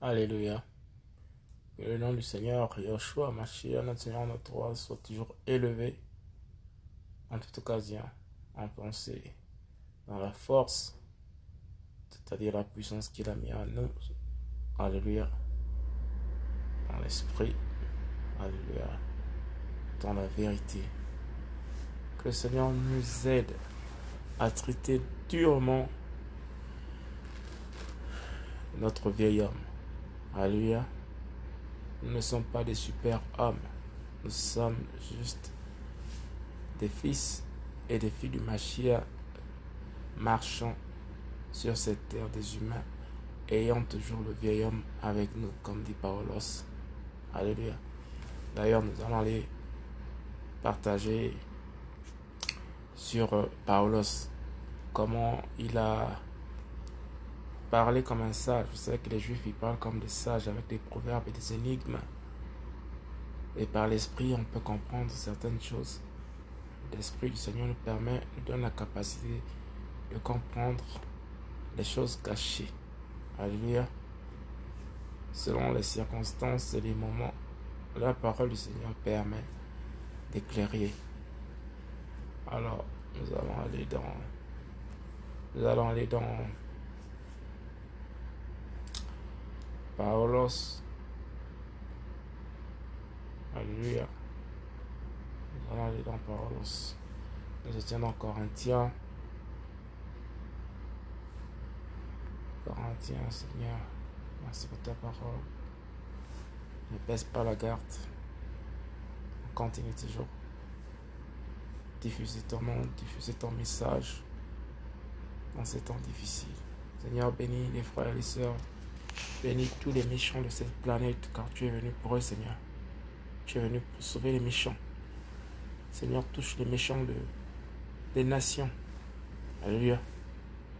Alléluia. Que le nom du Seigneur, Yoshua, Mashiach, notre Seigneur, notre roi, soit toujours élevé en toute occasion, en pensée, dans la force, c'est-à-dire la puissance qu'il a mis en nous. Alléluia. Dans l'esprit. Alléluia. Dans la vérité. Que le Seigneur nous aide à traiter durement notre vieil homme. Alléluia. Nous ne sommes pas des super hommes. Nous sommes juste des fils et des filles du Machia marchant sur cette terre des humains, ayant toujours le vieil homme avec nous, comme dit Paulos. Alléluia. D'ailleurs, nous allons aller partager sur euh, Paulos, comment il a parlé comme un sage. Vous savez que les juifs, ils parlent comme des sages avec des proverbes et des énigmes. Et par l'esprit, on peut comprendre certaines choses. L'esprit du Seigneur nous permet, nous donne la capacité de comprendre les choses cachées. Alléluia. Selon les circonstances et les moments, la parole du Seigneur permet d'éclairer. Alors, nous allons aller dans. Nous allons aller dans. Paulos. Alléluia. Nous allons aller dans Paulos. Nous étions dans Corinthiens. Corinthiens, Seigneur. Merci pour ta parole. Ne baisse pas la garde. On continue toujours. Diffuser ton nom, diffuser ton message dans ces temps difficiles. Seigneur, bénis les frères et les sœurs. Bénis tous les méchants de cette planète, car tu es venu pour eux, Seigneur. Tu es venu pour sauver les méchants. Seigneur, touche les méchants de, des nations. Alléluia.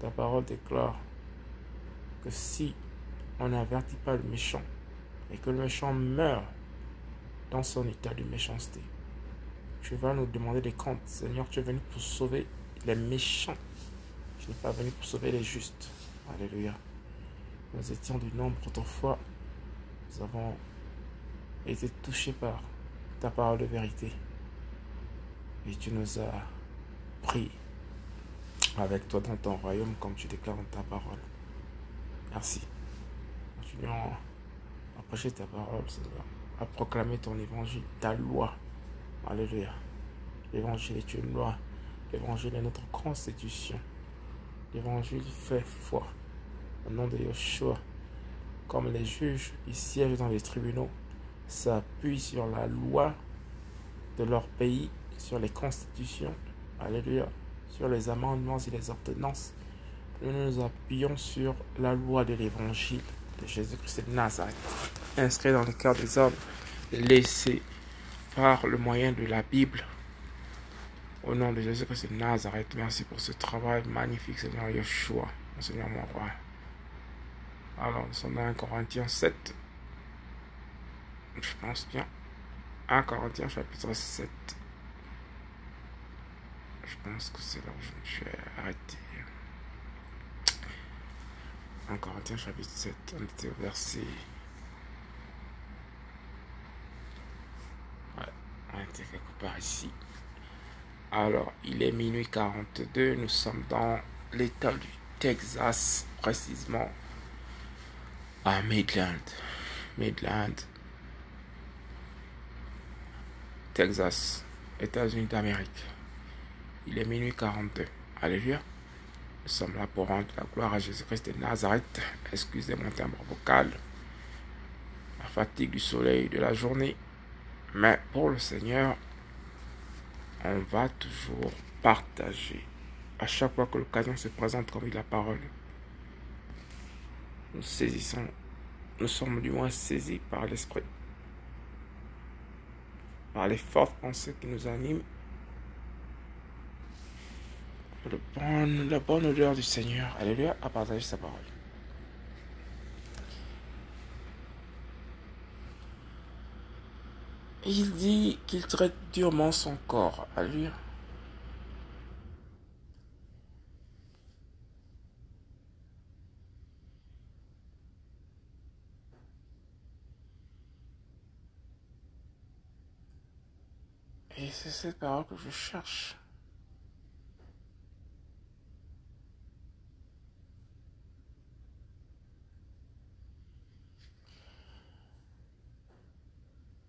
Ta parole déclare que si on n'avertit pas le méchant et que le méchant meurt dans son état de méchanceté, tu vas nous demander des comptes. Seigneur, tu es venu pour sauver les méchants. Tu n'es pas venu pour sauver les justes. Alléluia. Nous étions du nombre autrefois. Nous avons été touchés par ta parole de vérité. Et tu nous as pris avec toi dans ton royaume comme tu déclares dans ta parole. Merci. Continuons à prêcher ta parole, Seigneur, à proclamer ton évangile, ta loi. Alléluia. L'évangile est une loi. L'évangile est notre constitution. L'évangile fait foi. Au nom de Yeshua, comme les juges, ils siègent dans les tribunaux, s'appuient sur la loi de leur pays, sur les constitutions. Alléluia. Sur les amendements et les ordonnances nous nous appuyons sur la loi de l'évangile de Jésus-Christ de Nazareth, inscrit dans le cœur des hommes, laissé par le moyen de la Bible. Au nom de Jésus-Christ de Nazareth, merci pour ce travail magnifique, Seigneur Yeshua, Seigneur mon roi. Alors, nous sommes dans 1 Corinthiens 7. Je pense bien. 1 Corinthiens chapitre 7. Je pense que c'est là où je me suis arrêté. 1 Corinthiens chapitre 7, on était au verset. Ouais, on était quelque part ici. Alors, il est minuit 42, nous sommes dans l'état du Texas, précisément à Midland. Midland, Texas, États-Unis d'Amérique. Il est minuit 42. Alléluia. Nous sommes là pour rendre la gloire à Jésus-Christ de Nazareth. Excusez mon timbre vocal. La fatigue du soleil de la journée. Mais pour le Seigneur, on va toujours partager. À chaque fois que l'occasion se présente, comme la parole, nous saisissons, nous sommes du moins saisis par l'Esprit, par les fortes pensées qui nous animent le bon, la bonne odeur du Seigneur. Alléluia, à partager sa parole. Il dit qu'il traite durement son corps. Alléluia. Et c'est cette parole que je cherche.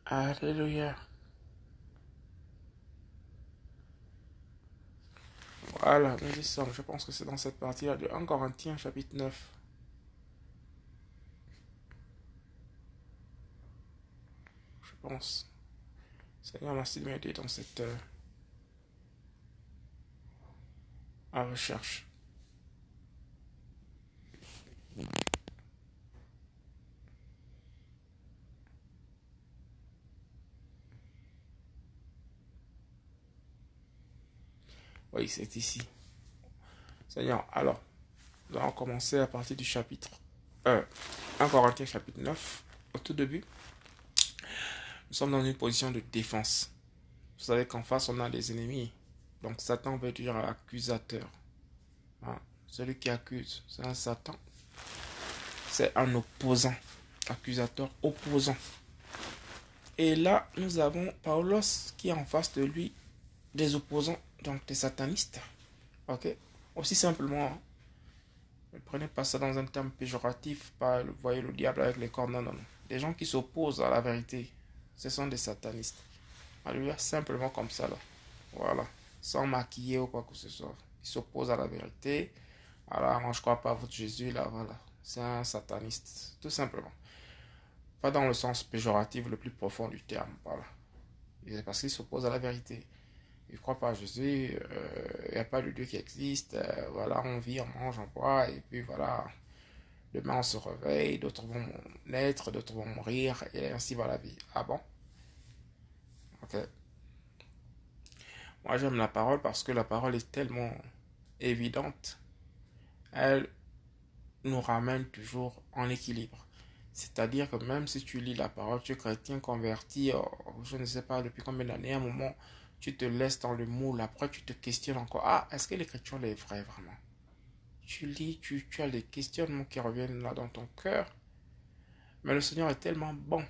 Alléluia. Voilà, nous y sommes. Je pense que c'est dans cette partie-là de 1 Corinthiens chapitre 9. Je pense. Seigneur, merci de m'aider dans cette euh, recherche. Oui, c'est ici. Seigneur, alors, nous allons commencer à partir du chapitre 1 Corinthiens chapitre 9, au tout début. Nous sommes dans une position de défense. Vous savez qu'en face, on a des ennemis. Donc Satan veut dire accusateur. Hein? Celui qui accuse, c'est un Satan. C'est un opposant. Accusateur opposant. Et là, nous avons Paulos qui est en face de lui des opposants donc des satanistes. Ok? Aussi simplement, ne prenez pas ça dans un terme péjoratif, pas voyez le diable avec les cornes, non, non, non. Des gens qui s'opposent à la vérité, ce sont des satanistes. Alléluia, simplement comme ça, là. Voilà. Sans maquiller ou quoi que ce soit. Ils s'opposent à la vérité. Alors, moi, je crois pas à votre Jésus, là, voilà. C'est un sataniste, tout simplement. Pas dans le sens péjoratif le plus profond du terme, voilà. Parce qu'il s'oppose à la vérité il ne croit pas à Jésus, il euh, n'y a pas de Dieu qui existe, euh, voilà, on vit, on mange, on boit, et puis voilà, demain on se réveille, d'autres vont naître, d'autres vont mourir, et ainsi va la vie. Ah bon? Ok. Moi j'aime la parole parce que la parole est tellement évidente, elle nous ramène toujours en équilibre. C'est-à-dire que même si tu lis la parole, tu es chrétien converti, oh, je ne sais pas depuis combien d'années, à un moment, tu te laisses dans le moule, après tu te questionnes encore, ah, est-ce que l'écriture est vraie vraiment? Tu lis, tu, as les questionnements qui reviennent là dans ton cœur. Mais le Seigneur est tellement bon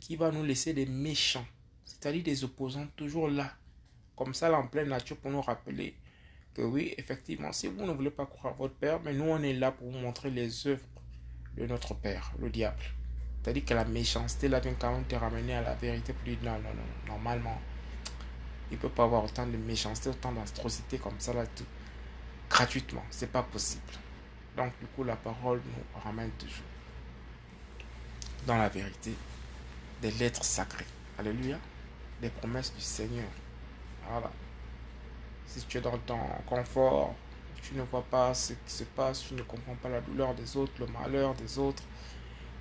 qu'il va nous laisser des méchants, c'est-à-dire des opposants toujours là, comme ça là en pleine nature pour nous rappeler que oui, effectivement, si vous ne voulez pas croire votre Père, mais nous on est là pour vous montrer les œuvres de notre Père, le diable. C'est-à-dire que la méchanceté là vient quand même te ramener à la vérité pour dire non, non, non, normalement, il ne peut pas avoir autant de méchanceté, autant d'atrocité comme ça, là, tout, gratuitement. C'est pas possible. Donc, du coup, la parole nous ramène toujours dans la vérité des lettres sacrées. Alléluia. Des promesses du Seigneur. Voilà. Si tu es dans ton confort, tu ne vois pas ce qui se passe, tu ne comprends pas la douleur des autres, le malheur des autres,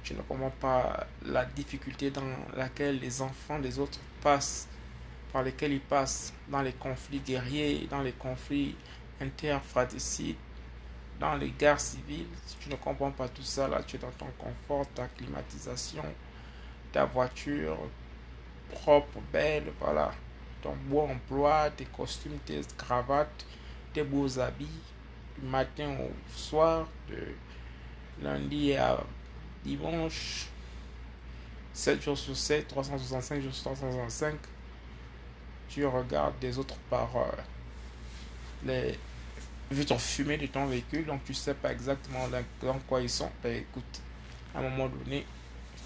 tu ne comprends pas la difficulté dans laquelle les enfants des autres passent, par lesquels ils passent dans les conflits guerriers, dans les conflits interfraticides, dans les guerres civiles. Si tu ne comprends pas tout ça, là, tu es dans ton confort, ta climatisation, ta voiture propre, belle, voilà. Ton beau emploi, tes costumes, tes cravates, tes beaux habits, du matin au soir, de lundi à dimanche, 7 jours sur 7, 365 jours sur 365 tu regardes des autres par les vitres fumées de ton véhicule, donc tu sais pas exactement dans, quoi ils sont. Ben, écoute, à un moment donné,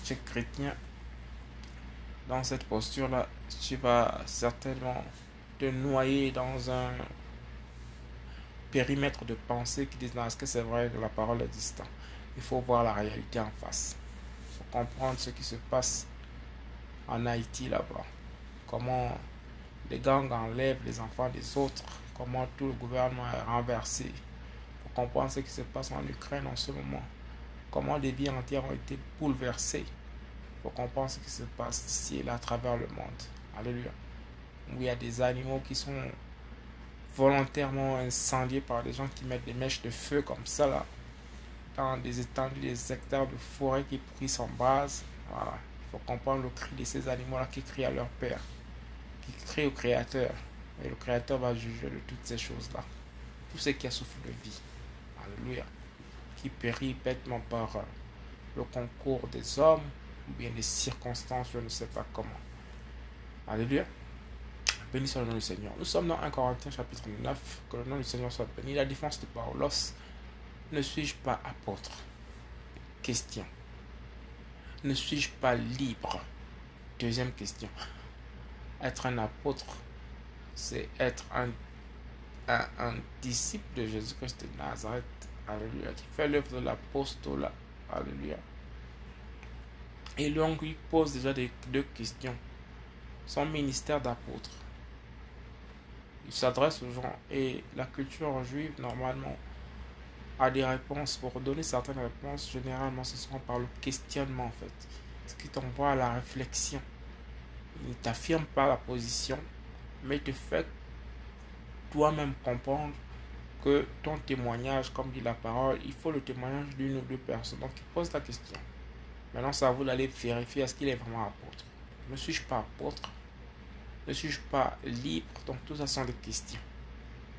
tu es chrétien, dans cette posture-là, tu vas certainement te noyer dans un périmètre de pensée qui disent est-ce que c'est vrai que la parole est distante? Il faut voir la réalité en face. Il faut comprendre ce qui se passe en Haïti là-bas. Comment les gangs enlèvent les enfants des autres, comment tout le gouvernement est renversé. Pour comprendre ce qui se passe en Ukraine en ce moment, comment des vies entières ont été bouleversées. Pour comprendre ce qui se passe ici et là à travers le monde. Alléluia. Où il y a des animaux qui sont volontairement incendiés par des gens qui mettent des mèches de feu comme ça là, dans des étendues, des hectares de forêt qui pris en base. Voilà. Il faut comprendre le cri de ces animaux-là qui crient à leur père qui crée au Créateur. Et le Créateur va juger de toutes ces choses-là. Tout ce qui a souffert de vie. Alléluia. Qui périt bêtement par euh, le concours des hommes ou bien des circonstances, je ne sais pas comment. Alléluia. Béni soit le nom du Seigneur. Nous sommes dans 1 Corinthiens chapitre 9. Que le nom du Seigneur soit béni. La défense de Paulos. Ne suis-je pas apôtre? Question. Ne suis-je pas libre? Deuxième question. Être un apôtre, c'est être un, un, disciple de Jésus-Christ de Nazareth. Alléluia. Qui fait l'œuvre de l'apostolat. Alléluia. Et donc, il pose déjà deux questions. Son ministère d'apôtre. Il s'adresse aux gens. Et la culture juive, normalement, a des réponses. Pour donner certaines réponses, généralement, ce sera par le questionnement, en fait. Ce qui t'envoie à la réflexion. Il ne t'affirme pas la position, mais te fait toi-même comprendre que ton témoignage, comme dit la parole, il faut le témoignage d'une ou deux personnes. Donc, il pose la question. Maintenant, c'est à vous d'aller vérifier est-ce qu'il est vraiment apôtre. Ne suis-je pas apôtre? Ne suis-je pas libre? Donc, tout ça sont des questions.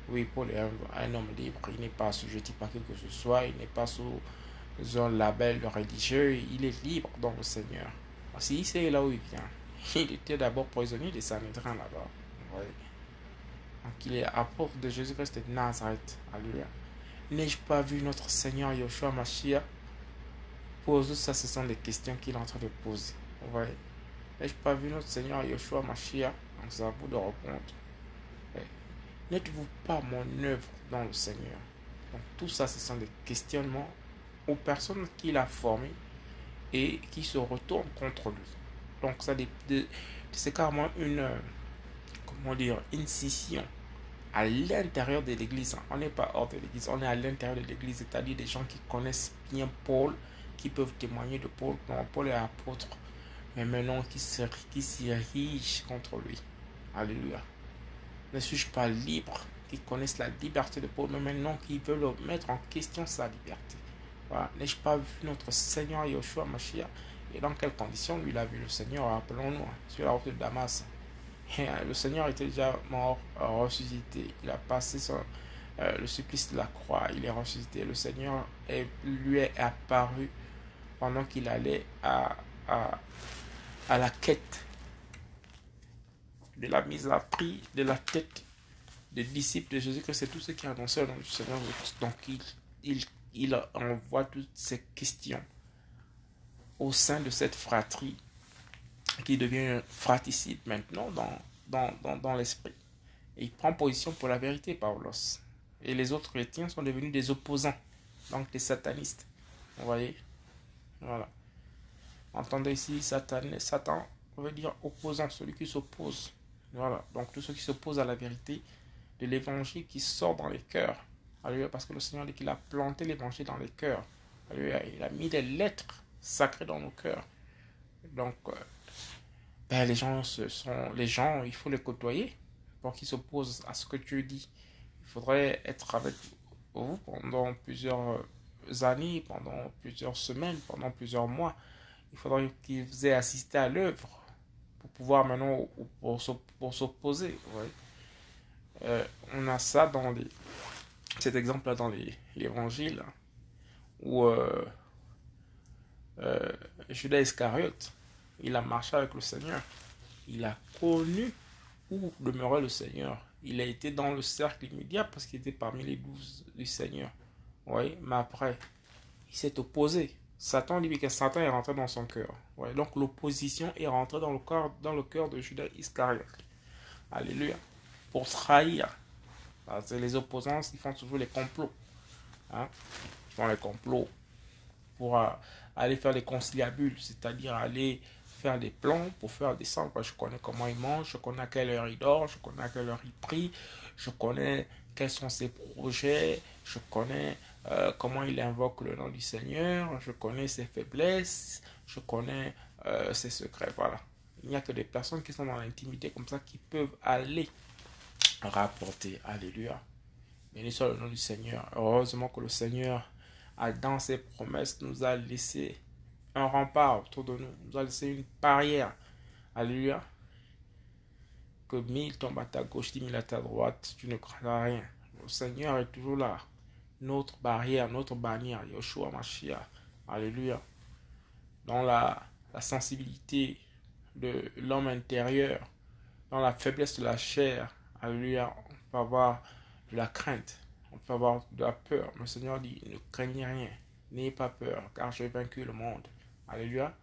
Oui, Paul est un, homme libre. Il n'est pas assujetti par quelque que ce soit. Il n'est pas sous un label religieux. Il est libre dans le Seigneur. Si sait là où il vient. Il était d'abord prisonnier de Sanhedrin là-bas. Donc, il est apôtre de Jésus-Christ de Nazareth. Alléluia. N'ai-je pas vu notre Seigneur Yoshua Mashiach? Pose ça, ce sont les questions qu'il est en train de poser. Vous N'ai-je pas vu notre Seigneur Yeshua Mashiach? Donc c'est vous de répondre. N'êtes-vous pas mon œuvre dans le Seigneur? Donc tout ça, ce sont des questionnements aux personnes qu'il a formées et qui se retournent contre lui. Donc ça, c'est carrément une, comment dire, une scission à l'intérieur de l'Église. On n'est pas hors de l'Église, on est à l'intérieur de l'Église, c'est-à-dire des gens qui connaissent bien Paul, qui peuvent témoigner de Paul. Non, Paul est apôtre, mais maintenant qui s'irrige contre lui. Alléluia. Ne suis-je pas libre? Qui connaissent la liberté de Paul, mais maintenant qui veulent mettre en question sa liberté. Voilà. N'ai-je pas vu notre Seigneur Yoshua Mashiach? Et dans quelles conditions lui il a vu le Seigneur? Rappelons-nous, hein, sur la route de Damas. Euh, le Seigneur était déjà mort, ressuscité. Il a passé son, euh, le supplice de la croix. Il est ressuscité. Le Seigneur est, lui est apparu pendant qu'il allait à, à, la quête de la mise à prix de la tête des disciples de Jésus-Christ. C'est tout ce qui annoncé dans le Seigneur Donc il, il, il envoie toutes ces questions au sein de cette fratrie qui devient fratricide maintenant dans, dans, dans, dans l'esprit. Et il prend position pour la vérité, Paulos. Et les autres chrétiens sont devenus des opposants, donc des satanistes. Vous voyez? Voilà. Entendez ici, Satan, Satan veut dire opposant, celui qui s'oppose. Voilà. Donc tous ceux qui s'opposent à la vérité de l'évangile qui sort dans les cœurs. Parce que le Seigneur dit qu'il a planté l'évangile dans les cœurs. Il a mis des lettres sacrées dans nos cœurs. Donc, euh, ben, les gens, sont les gens, il faut les côtoyer pour qu'ils s'opposent à ce que tu dis. Il faudrait être avec vous pendant plusieurs euh, années, pendant plusieurs semaines, pendant plusieurs mois. Il faudrait qu'ils aient assisté à l'œuvre pour pouvoir maintenant pour, s'opposer. Euh, on a ça dans les, cet exemple-là dans l'évangile où euh, Judas Iscariote, il a marché avec le Seigneur. Il a connu où demeurait le Seigneur. Il a été dans le cercle immédiat parce qu'il était parmi les douze du Seigneur. Oui, mais après, il s'est opposé. Satan dit que Satan est rentré dans son cœur. Ouais, donc l'opposition est rentrée dans le cœur, dans le cœur de Judas Iscariot. Alléluia. Pour trahir. Parce les opposants, ils font toujours les complots. Hein? Ils font les complots pour euh, aller faire des conciliabules, c'est-à-dire aller faire des plans pour faire des descendre. Je connais comment ils mangent, je connais à quelle heure ils dorment, je connais à quelle heure ils prient, je connais quels sont ses projets, je connais euh, comment il invoque le nom du Seigneur, je connais ses faiblesses, je connais euh, ses secrets. Voilà. Il n'y a que des personnes qui sont dans l'intimité comme ça qui peuvent aller rapporter. Alléluia. Béni soit le nom du Seigneur. Heureusement que le Seigneur, a, dans ses promesses, nous a laissé un rempart autour de nous, nous a laissé une barrière. Alléluia. Que mille tombent à ta gauche, dix mille à ta droite, tu ne crains rien. Le Seigneur est toujours là notre barrière, notre bannière, Yoshua Mashiach. Alléluia. Dans la, la sensibilité de l'homme intérieur, dans la faiblesse de la chair, alléluia, on peut avoir de la crainte, on peut avoir de la peur. Le Seigneur dit, ne craignez rien, n'ayez pas peur, car j'ai vaincu le monde. Alléluia.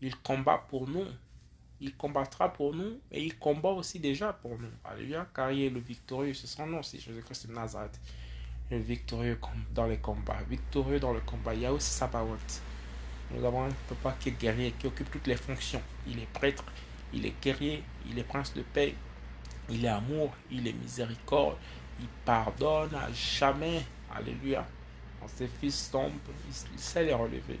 Il combat pour nous. Il combattra pour nous et il combat aussi déjà pour nous. Alléluia. Car il est le victorieux, c'est son nom aussi, Jésus-Christ de Nazareth. Le victorieux dans les combats. Victorieux dans le combat. Il y a aussi sa parole. Nous avons un papa qui est guerrier, qui occupe toutes les fonctions. Il est prêtre, il est guerrier, il est prince de paix, il est amour, il est miséricorde, il pardonne à jamais. Alléluia. Quand ses fils tombent, il sait les relever.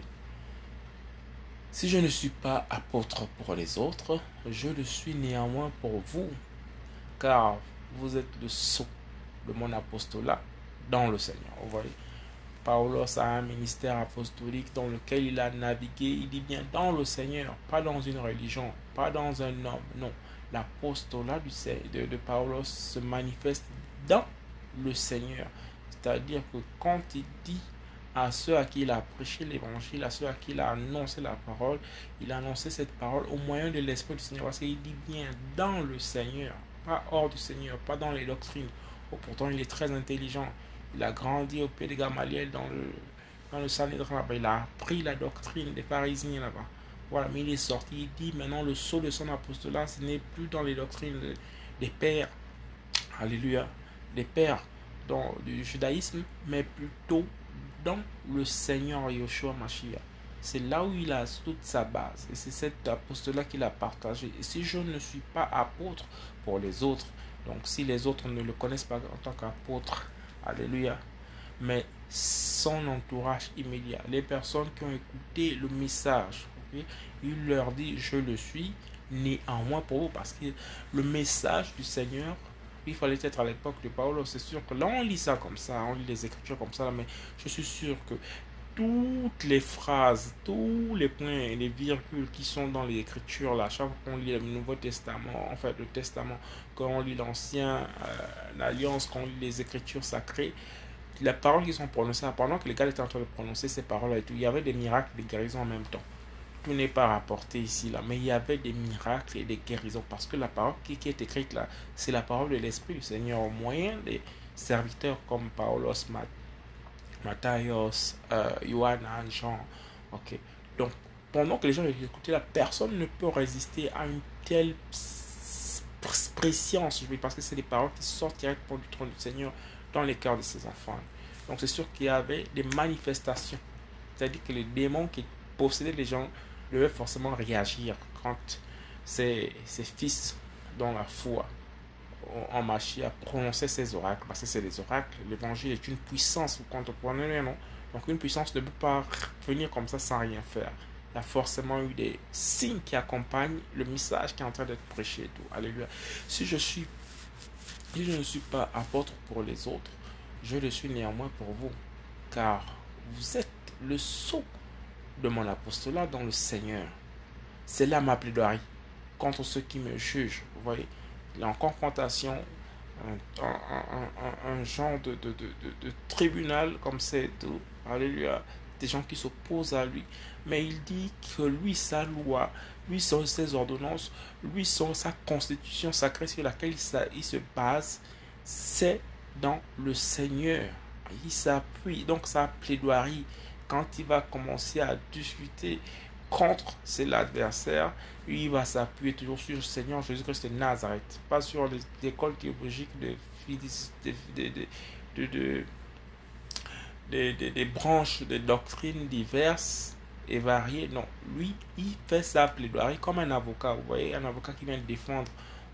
Si je ne suis pas apôtre pour les autres, je le suis néanmoins pour vous, car vous êtes le sceau de mon apostolat dans le Seigneur. Vous voyez, Paulos a un ministère apostolique dans lequel il a navigué, il dit bien dans le Seigneur, pas dans une religion, pas dans un homme, non. L'apostolat de, de Paulos se manifeste dans le Seigneur. C'est-à-dire que quand il dit à ceux à qui il a prêché l'évangile, à ceux à qui il a annoncé la parole, il a annoncé cette parole au moyen de l'Esprit du Seigneur. Parce qu'il dit bien dans le Seigneur, pas hors du Seigneur, pas dans les doctrines. Oh, pourtant, il est très intelligent. Il a grandi au pied de Gamaliel dans le, dans le Sanhédrin Il a appris la doctrine des pharisiens là-bas. Voilà, mais il est sorti. Il dit maintenant le saut de son apostolat, ce n'est plus dans les doctrines des pères. Alléluia. Des pères dans, du judaïsme, mais plutôt dans le Seigneur Yoshua Mashiach. C'est là où il a toute sa base. Et c'est cet apostolat qu'il a partagé. Et si je ne suis pas apôtre pour les autres, donc si les autres ne le connaissent pas en tant qu'apôtre, Alléluia, mais son entourage immédiat, les personnes qui ont écouté le message, il leur dit, je le suis, néanmoins pour vous, parce que le message du Seigneur il fallait être à l'époque de Paolo. C'est sûr que là, on lit ça comme ça, on lit les écritures comme ça, mais je suis sûr que toutes les phrases, tous les points et les virgules qui sont dans les écritures, là, chaque fois qu'on lit le Nouveau Testament, en fait, le Testament, quand on lit l'Ancien, euh, l'Alliance, quand on lit les écritures sacrées, les paroles qui sont prononcées, pendant que les gars étaient en train de prononcer ces paroles et tout, il y avait des miracles, des guérisons en même temps tout n'est pas rapporté ici, là, mais il y avait des miracles et des guérisons, parce que la parole qui, est écrite là, c'est la parole de l'Esprit du Seigneur, au moyen des serviteurs comme Paulos, Matthias, euh, Jean. Ok. Donc, pendant que les gens écoutaient, la personne ne peut résister à une telle préscience, parce que c'est des paroles qui sortent directement du trône du Seigneur dans les cœurs de ses enfants. Donc, c'est sûr qu'il y avait des manifestations. C'est-à-dire que les démons qui possédaient les gens devait forcément réagir quand ses, ses fils, dans la foi en Machia, à prononcer ces oracles, parce que c'est des oracles, l'évangile est une puissance, vous comprenez, non? Donc une puissance ne peut pas venir comme ça sans rien faire. Il y a forcément eu des signes qui accompagnent le message qui est en train d'être prêché et tout. Alléluia. Si je suis, si je ne suis pas apôtre pour les autres, je le suis néanmoins pour vous, car vous êtes le sceau de mon apostolat dans le Seigneur. C'est là ma plaidoirie contre ceux qui me jugent. Vous voyez, en confrontation, un, genre de, de, de, tribunal comme c'est tout. Alléluia. Des gens qui s'opposent à lui. Mais il dit que lui, sa loi, lui, sont ses ordonnances, lui, sont sa constitution sacrée sur laquelle il se base, c'est dans le Seigneur. Il s'appuie. Donc sa plaidoirie quand il va commencer à discuter contre l'adversaire, il va s'appuyer toujours sur le Seigneur Jésus-Christ de Nazareth, pas sur les écoles théologiques de, de, de, des branches de doctrines diverses et variées. Non, lui, il fait sa plaidoirie comme un avocat. Vous voyez, un avocat qui vient défendre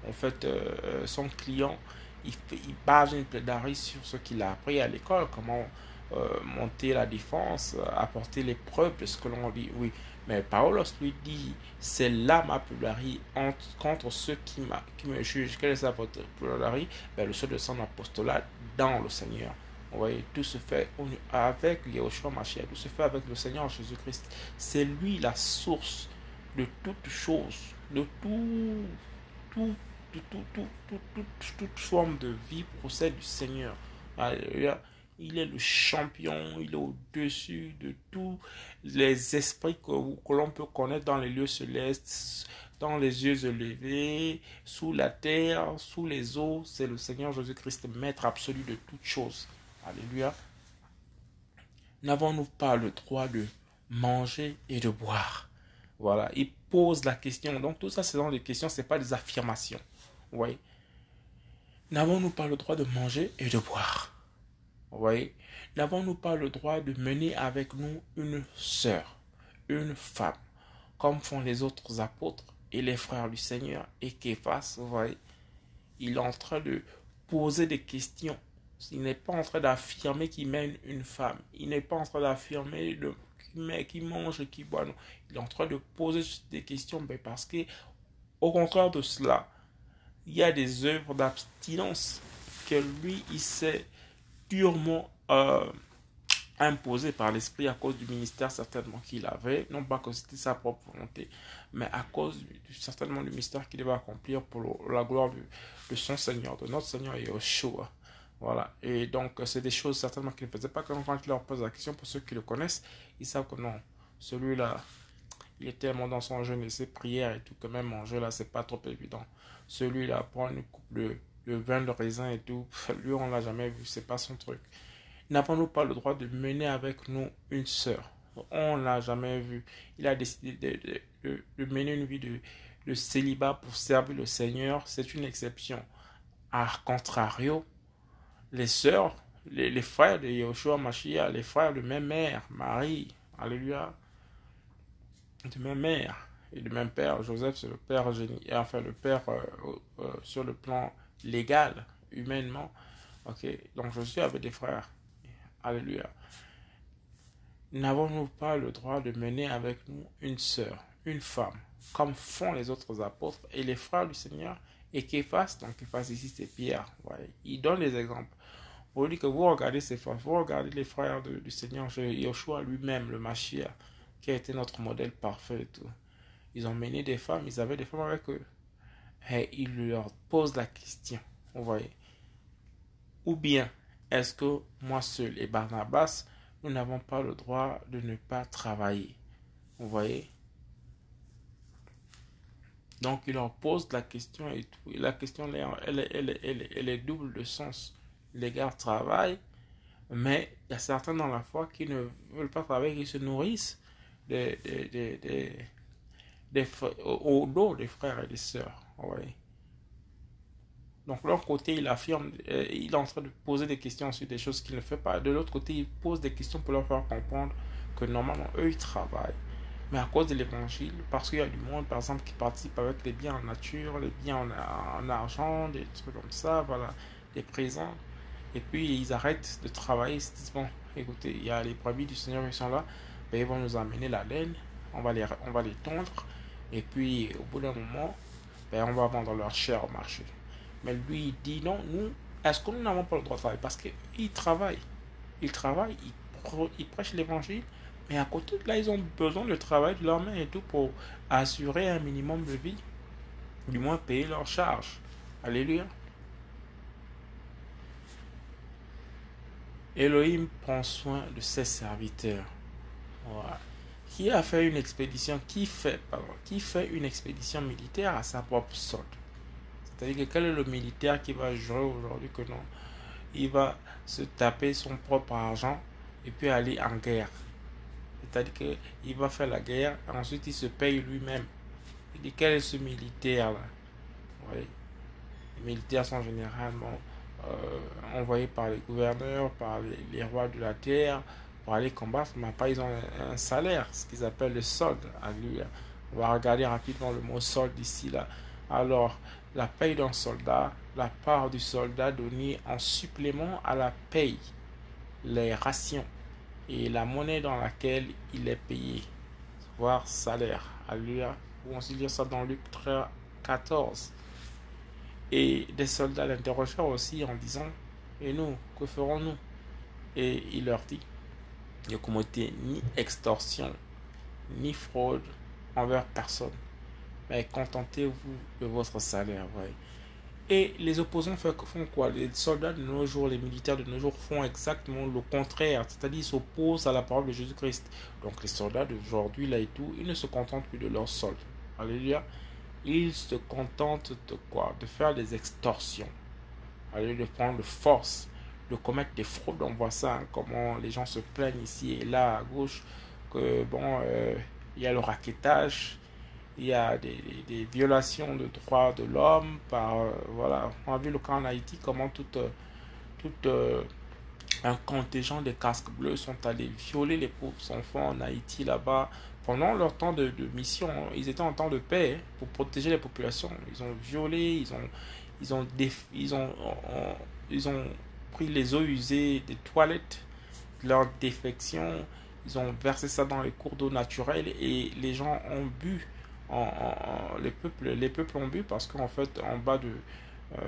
en fait euh, son client. Il, il base une plaidoirie sur ce qu'il a appris à l'école, comment euh, monter la défense, euh, apporter les preuves de ce que l'on dit. Oui, mais Paulos lui dit, c'est là ma plaidoirie contre ceux qui, qui me jugent. Quelle est sa plaidoirie ben, Le seul de son apostolat dans le Seigneur. Vous voyez, tout se fait avec Yahushua Mashiach, tout se fait avec le Seigneur Jésus-Christ. C'est lui la source de toutes choses, de tout, tout, tout, tout, toute forme de vie procède du Seigneur. Alléluia. Il est le champion, il est au-dessus de tous les esprits que, l'on peut connaître dans les lieux célestes, dans les yeux élevés, sous la terre, sous les eaux. C'est le Seigneur Jésus-Christ, maître absolu de toutes choses. Alléluia. N'avons-nous pas le droit de manger et de boire? Voilà, il pose la question. Donc tout ça, c'est dans les questions, ce n'est pas des affirmations. Voyez? N'avons-nous pas le droit de manger et de boire? Voyez? N'avons-nous pas le droit de mener avec nous une sœur, une femme, comme font les autres apôtres et les frères du Seigneur et Képhas, vous voyez, il est en train de poser des questions. Il n'est pas en train d'affirmer qu'il mène une femme. Il n'est pas en train d'affirmer qu'il mange qu'il boit. Non. Il est en train de poser des questions mais parce que, au contraire de cela, il y a des œuvres d'abstinence que lui, il s'est durement euh, imposé par l'Esprit à cause du ministère certainement qu'il avait, non pas que c'était sa propre volonté, mais à cause du, certainement du mystère qu'il devait accomplir pour la gloire de, son Seigneur, de notre Seigneur Yeshua. Voilà. Et donc, c'est des choses certainement qu'il ne faisait pas quand il leur pose la question. Pour ceux qui le connaissent, ils savent que non, celui-là, il était tellement dans son jeûne et ses prières et tout, que même manger là, c'est pas trop évident. Celui-là, prend une coupe de, de vin de raisin et tout, lui, on l'a jamais vu, c'est pas son truc. N'avons-nous pas le droit de mener avec nous une sœur? On l'a jamais vu. Il a décidé de, mener une vie de, célibat pour servir le Seigneur. C'est une exception. A contrario, les sœurs, les, frères de Yoshua Mashiach, les frères de même mère, Marie, Alléluia, de même mère et de même père, Joseph, c'est le père génie, enfin le père euh, euh, sur le plan légal, humainement. Ok, donc je suis avec des frères. Alléluia. N'avons-nous pas le droit de mener avec nous une sœur, une femme, comme font les autres apôtres et les frères du Seigneur et qu'efface, donc qu'efface ici c'est Pierre. Il donne des exemples. Vous dit que vous regardez ces frères, vous regardez les frères du Seigneur, Yoshua lui-même, le Mashiach, qui a été notre modèle parfait et tout. Ils ont mené des femmes, ils avaient des femmes avec eux. Et il leur pose la question, vous voyez. Ou bien, est-ce que moi seul et Barnabas, nous n'avons pas le droit de ne pas travailler Vous voyez Donc il leur pose la question et tout. la question, elle, est double de sens. Les gars travaillent, mais il y a certains dans la foi qui ne veulent pas travailler, qui se nourrissent des, au dos des frères et des sœurs. Voyez donc, leur côté, il affirme, euh, il est en train de poser des questions sur des choses qu'il ne fait pas. De l'autre côté, il pose des questions pour leur faire comprendre que normalement, eux, ils travaillent. Mais à cause de l'évangile, parce qu'il y a du monde, par exemple, qui participe avec les biens en nature, les biens en, argent, des trucs comme ça, voilà, des présents. Et puis, ils arrêtent de travailler. Ils se disent, bon, écoutez, il y a les brebis du Seigneur qui sont là, ben, ils vont nous amener la laine, on va les, on va les tondre. Et puis, au bout d'un moment, ben, on va vendre leur chair au marché. Mais lui, il dit non, nous, est-ce que nous n'avons pas le droit de travailler? Parce qu'il travaille. Il travaille, il, prêche l'évangile, mais à côté de là, ils ont besoin de travail de leur main et tout pour assurer un minimum de vie, du moins payer leurs charges. Alléluia. Elohim prend soin de ses serviteurs. Qui a fait une expédition, qui fait, pardon, qui fait une expédition militaire à sa propre sorte c'est-à-dire que quel est le militaire qui va jouer aujourd'hui que non Il va se taper son propre argent et puis aller en guerre. C'est-à-dire qu'il va faire la guerre, ensuite il se paye lui-même. Il dit quel est ce militaire-là? Les militaires sont généralement euh, envoyés par les gouverneurs, par les, rois de la terre pour aller combattre, mais pas ils ont un, salaire, ce qu'ils appellent le solde à. On va regarder rapidement le mot solde ici là. Alors, la paye d'un soldat, la part du soldat donnée en supplément à la paye, les rations et la monnaie dans laquelle il est payé, voire salaire. Alléluia. Ou on se lire ça dans Luc 13, 14. Et des soldats l'interrogèrent aussi en disant Et nous, que ferons-nous? Et il leur dit Ne commettez ni extorsion, ni fraude envers personne mais contentez-vous de votre salaire. Et les opposants font quoi? Les soldats de nos jours, les militaires de nos jours font exactement le contraire, c'est-à-dire ils s'opposent à la parole de Jésus-Christ. Donc les soldats d'aujourd'hui, là et tout, ils ne se contentent plus de leur solde. Alléluia. Ils se contentent de quoi? De faire des extorsions. Alléluia, de prendre de force, de commettre des fraudes. On voit ça, hein, comment les gens se plaignent ici et là à gauche, que bon, euh, il y a le raquettage, il y a des, des, violations de droits de l'homme par euh, voilà. On a vu le cas en Haïti comment tout, euh, un contingent de casques bleus sont allés violer les pauvres enfants en Haïti là-bas pendant leur temps de, mission. Ils étaient en temps de paix hein, pour protéger les populations. Ils ont violé ils ont ils ont ils ont pris les eaux usées des toilettes leur défection ils ont versé ça dans les cours d'eau naturels et les gens ont bu les, peuples, les peuples ont bu parce qu'en fait, en bas de, euh,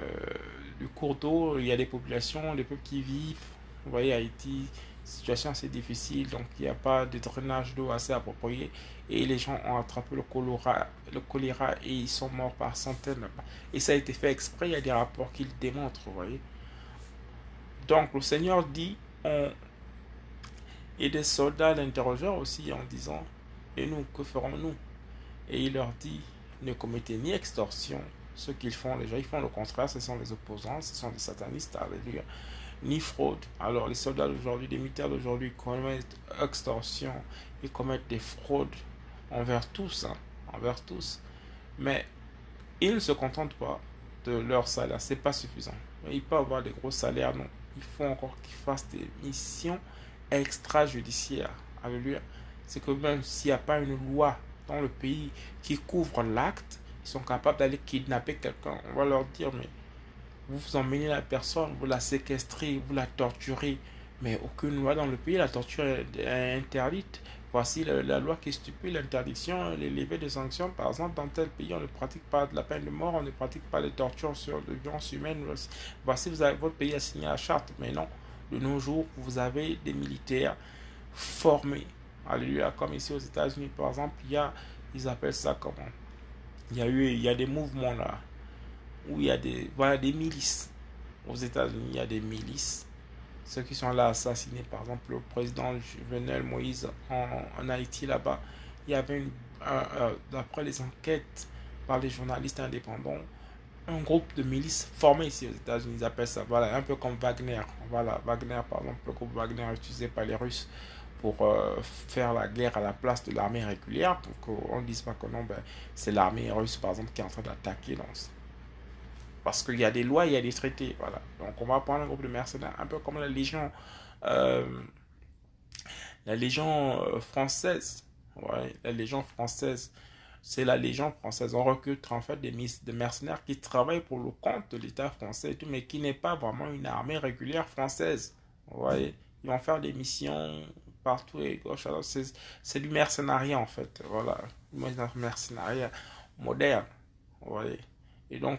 du cours d'eau, il y a des populations, des peuples qui vivent. Vous voyez, Haïti, situation assez difficile, donc il n'y a pas de drainage d'eau assez approprié. Et les gens ont attrapé le choléra, le choléra et ils sont morts par centaines. Et ça a été fait exprès, il y a des rapports qui le démontrent, vous voyez. Donc le Seigneur dit, et des soldats l'interrogèrent aussi en disant, et nous, que ferons-nous? Et il leur dit, ne commettez ni extorsion. Ce qu'ils font, les gens, ils font le contraire, ce sont les opposants, ce sont des satanistes, alléluia. Ni fraude. Alors les soldats d'aujourd'hui, les militaires d'aujourd'hui commettent extorsion, ils commettent des fraudes envers tous, hein, envers tous. Mais ils ne se contentent pas de leur salaire, c'est pas suffisant. Ils peuvent avoir des gros salaires, non. Il faut encore qu'ils fassent des missions extrajudiciaires. Alléluia. C'est que même s'il n'y a pas une loi dans le pays qui couvre l'acte, ils sont capables d'aller kidnapper quelqu'un. On va leur dire, mais vous vous emmenez la personne, vous la séquestrez, vous la torturez. Mais aucune loi dans le pays, la torture est interdite. Voici la, loi qui stipule l'interdiction, l'élevé de sanctions. Par exemple, dans tel pays, on ne pratique pas de la peine de mort, on ne pratique pas les tortures sur les violences humaines. Voici, vous avez, votre pays a signé la charte. Mais non, de nos jours, vous avez des militaires formés Alléluia. Comme ici aux États-Unis, par exemple, il y a, ils appellent ça comment? Il y a eu, il y a des mouvements là, où il y a des, voilà, des milices. Aux États-Unis, il y a des milices. Ceux qui sont là assassinés, par exemple, le président Juvenel Moïse en, Haïti là-bas, il y avait une, d'après les enquêtes par les journalistes indépendants, un groupe de milices formé ici aux États-Unis. Ils appellent ça, voilà, un peu comme Wagner. Voilà, Wagner, par exemple, le groupe Wagner utilisé par les Russes pour euh, faire la guerre à la place de l'armée régulière, pour qu'on ne dise pas que non, ben, c'est l'armée russe, par exemple, qui est en train d'attaquer. Parce qu'il y a des lois, il y a des traités. Voilà. Donc on va prendre un groupe de mercenaires, un peu comme la Légion, euh, la Légion euh, française. Ouais, la Légion française. C'est la Légion française. On recrute en fait des, mercenaires qui travaillent pour le compte de l'État français tout, mais qui n'est pas vraiment une armée régulière française. Voyez, ils vont faire des missions partout et gauche. C'est du mercenariat, en fait. Voilà. Du mercenariat moderne. Voyez? Et donc,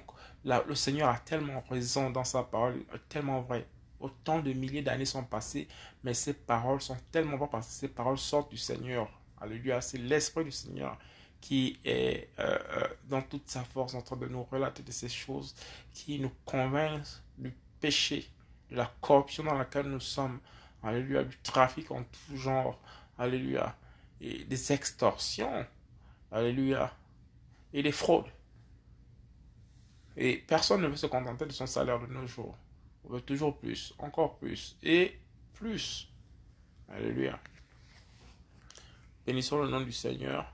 le Seigneur a tellement raison dans sa parole, tellement vrai. Autant de milliers d'années sont passées, mais ces paroles sont tellement vraies parce que ces paroles sortent du Seigneur. Alléluia. C'est l'Esprit du Seigneur qui est euh, euh, dans toute sa force en train de nous relater de ces choses, qui nous convainc du péché, de la corruption dans laquelle nous sommes, Alléluia, du trafic en tout genre. Alléluia. Et des extorsions. Alléluia. Et des fraudes. Et personne ne veut se contenter de son salaire de nos jours. On veut toujours plus, encore plus et plus. Alléluia. Bénissons le nom du Seigneur.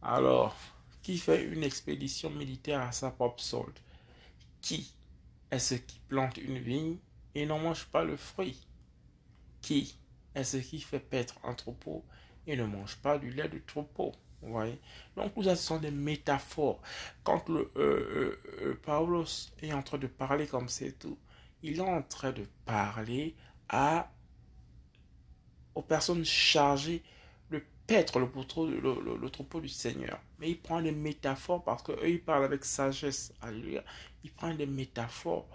Alors, qui fait une expédition militaire à sa propre solde? Qui est-ce qui plante une vigne et n'en mange pas le fruit? Qui est ce qui fait paître un troupeau et ne mange pas du lait du troupeau? Donc, tout ça, ce sont des métaphores. Quand le euh, euh, euh, Paulos est en train de parler comme c'est tout, il est en train de parler à aux personnes chargées de paître le, troupeau du Seigneur. Mais il prend des métaphores parce qu'eux, ils parlent avec sagesse. lui. il prend des métaphores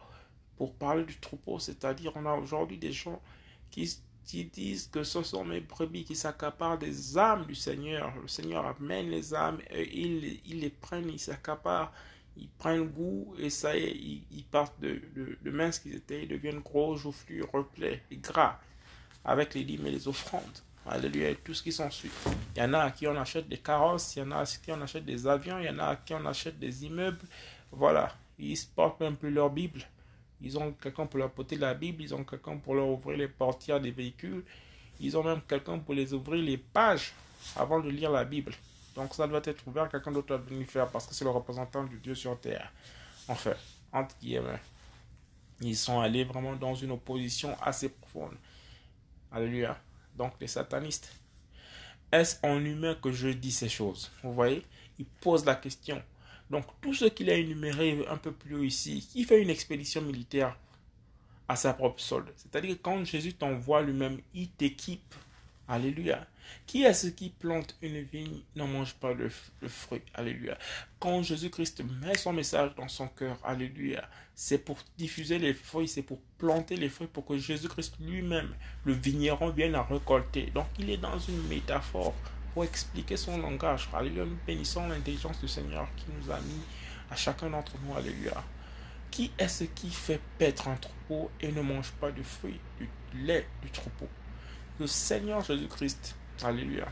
pour parler du troupeau. C'est-à-dire, on a aujourd'hui des gens qui, disent que ce sont mes brebis qui s'accaparent des âmes du Seigneur. Le Seigneur amène les âmes, et ils, les prennent, ils s'accaparent, ils prennent goût et ça y est, ils, partent de, de, de minces qu'ils étaient, ils deviennent gros, joufflus, replets et gras avec les dîmes et les offrandes. Alléluia, tout ce qui s'ensuit. Il y en a à qui on achète des carrosses, il y en a à qui on achète des avions, il y en a à qui on achète des immeubles. Voilà, ils se portent même plus leur Bible. Ils ont quelqu'un pour leur porter la Bible, ils ont quelqu'un pour leur ouvrir les portières des véhicules, ils ont même quelqu'un pour les ouvrir les pages avant de lire la Bible. Donc ça doit être ouvert, quelqu'un d'autre doit venir faire parce que c'est le représentant du Dieu sur terre. Enfin, entre guillemets. Ils sont allés vraiment dans une opposition assez profonde. Alléluia. Donc les satanistes. Est-ce en humain que je dis ces choses? Vous voyez Il pose la question. Donc tout ce qu'il a énuméré un peu plus haut ici, qui fait une expédition militaire à sa propre solde. C'est-à-dire que quand Jésus t'envoie lui-même, il t'équipe Alléluia. Qui est-ce qui plante une vigne n'en mange pas le, fruit Alléluia. Quand Jésus-Christ met son message dans son cœur, Alléluia, c'est pour diffuser les fruits, c'est pour planter les fruits, pour que Jésus-Christ lui-même, le vigneron, vienne à récolter. Donc il est dans une métaphore pour expliquer son langage. Alléluia. Nous bénissons l'intelligence du Seigneur qui nous a mis à chacun d'entre nous. Alléluia. Qui est-ce qui fait paître un troupeau et ne mange pas du fruit, du lait du troupeau? Le Seigneur Jésus-Christ, alléluia,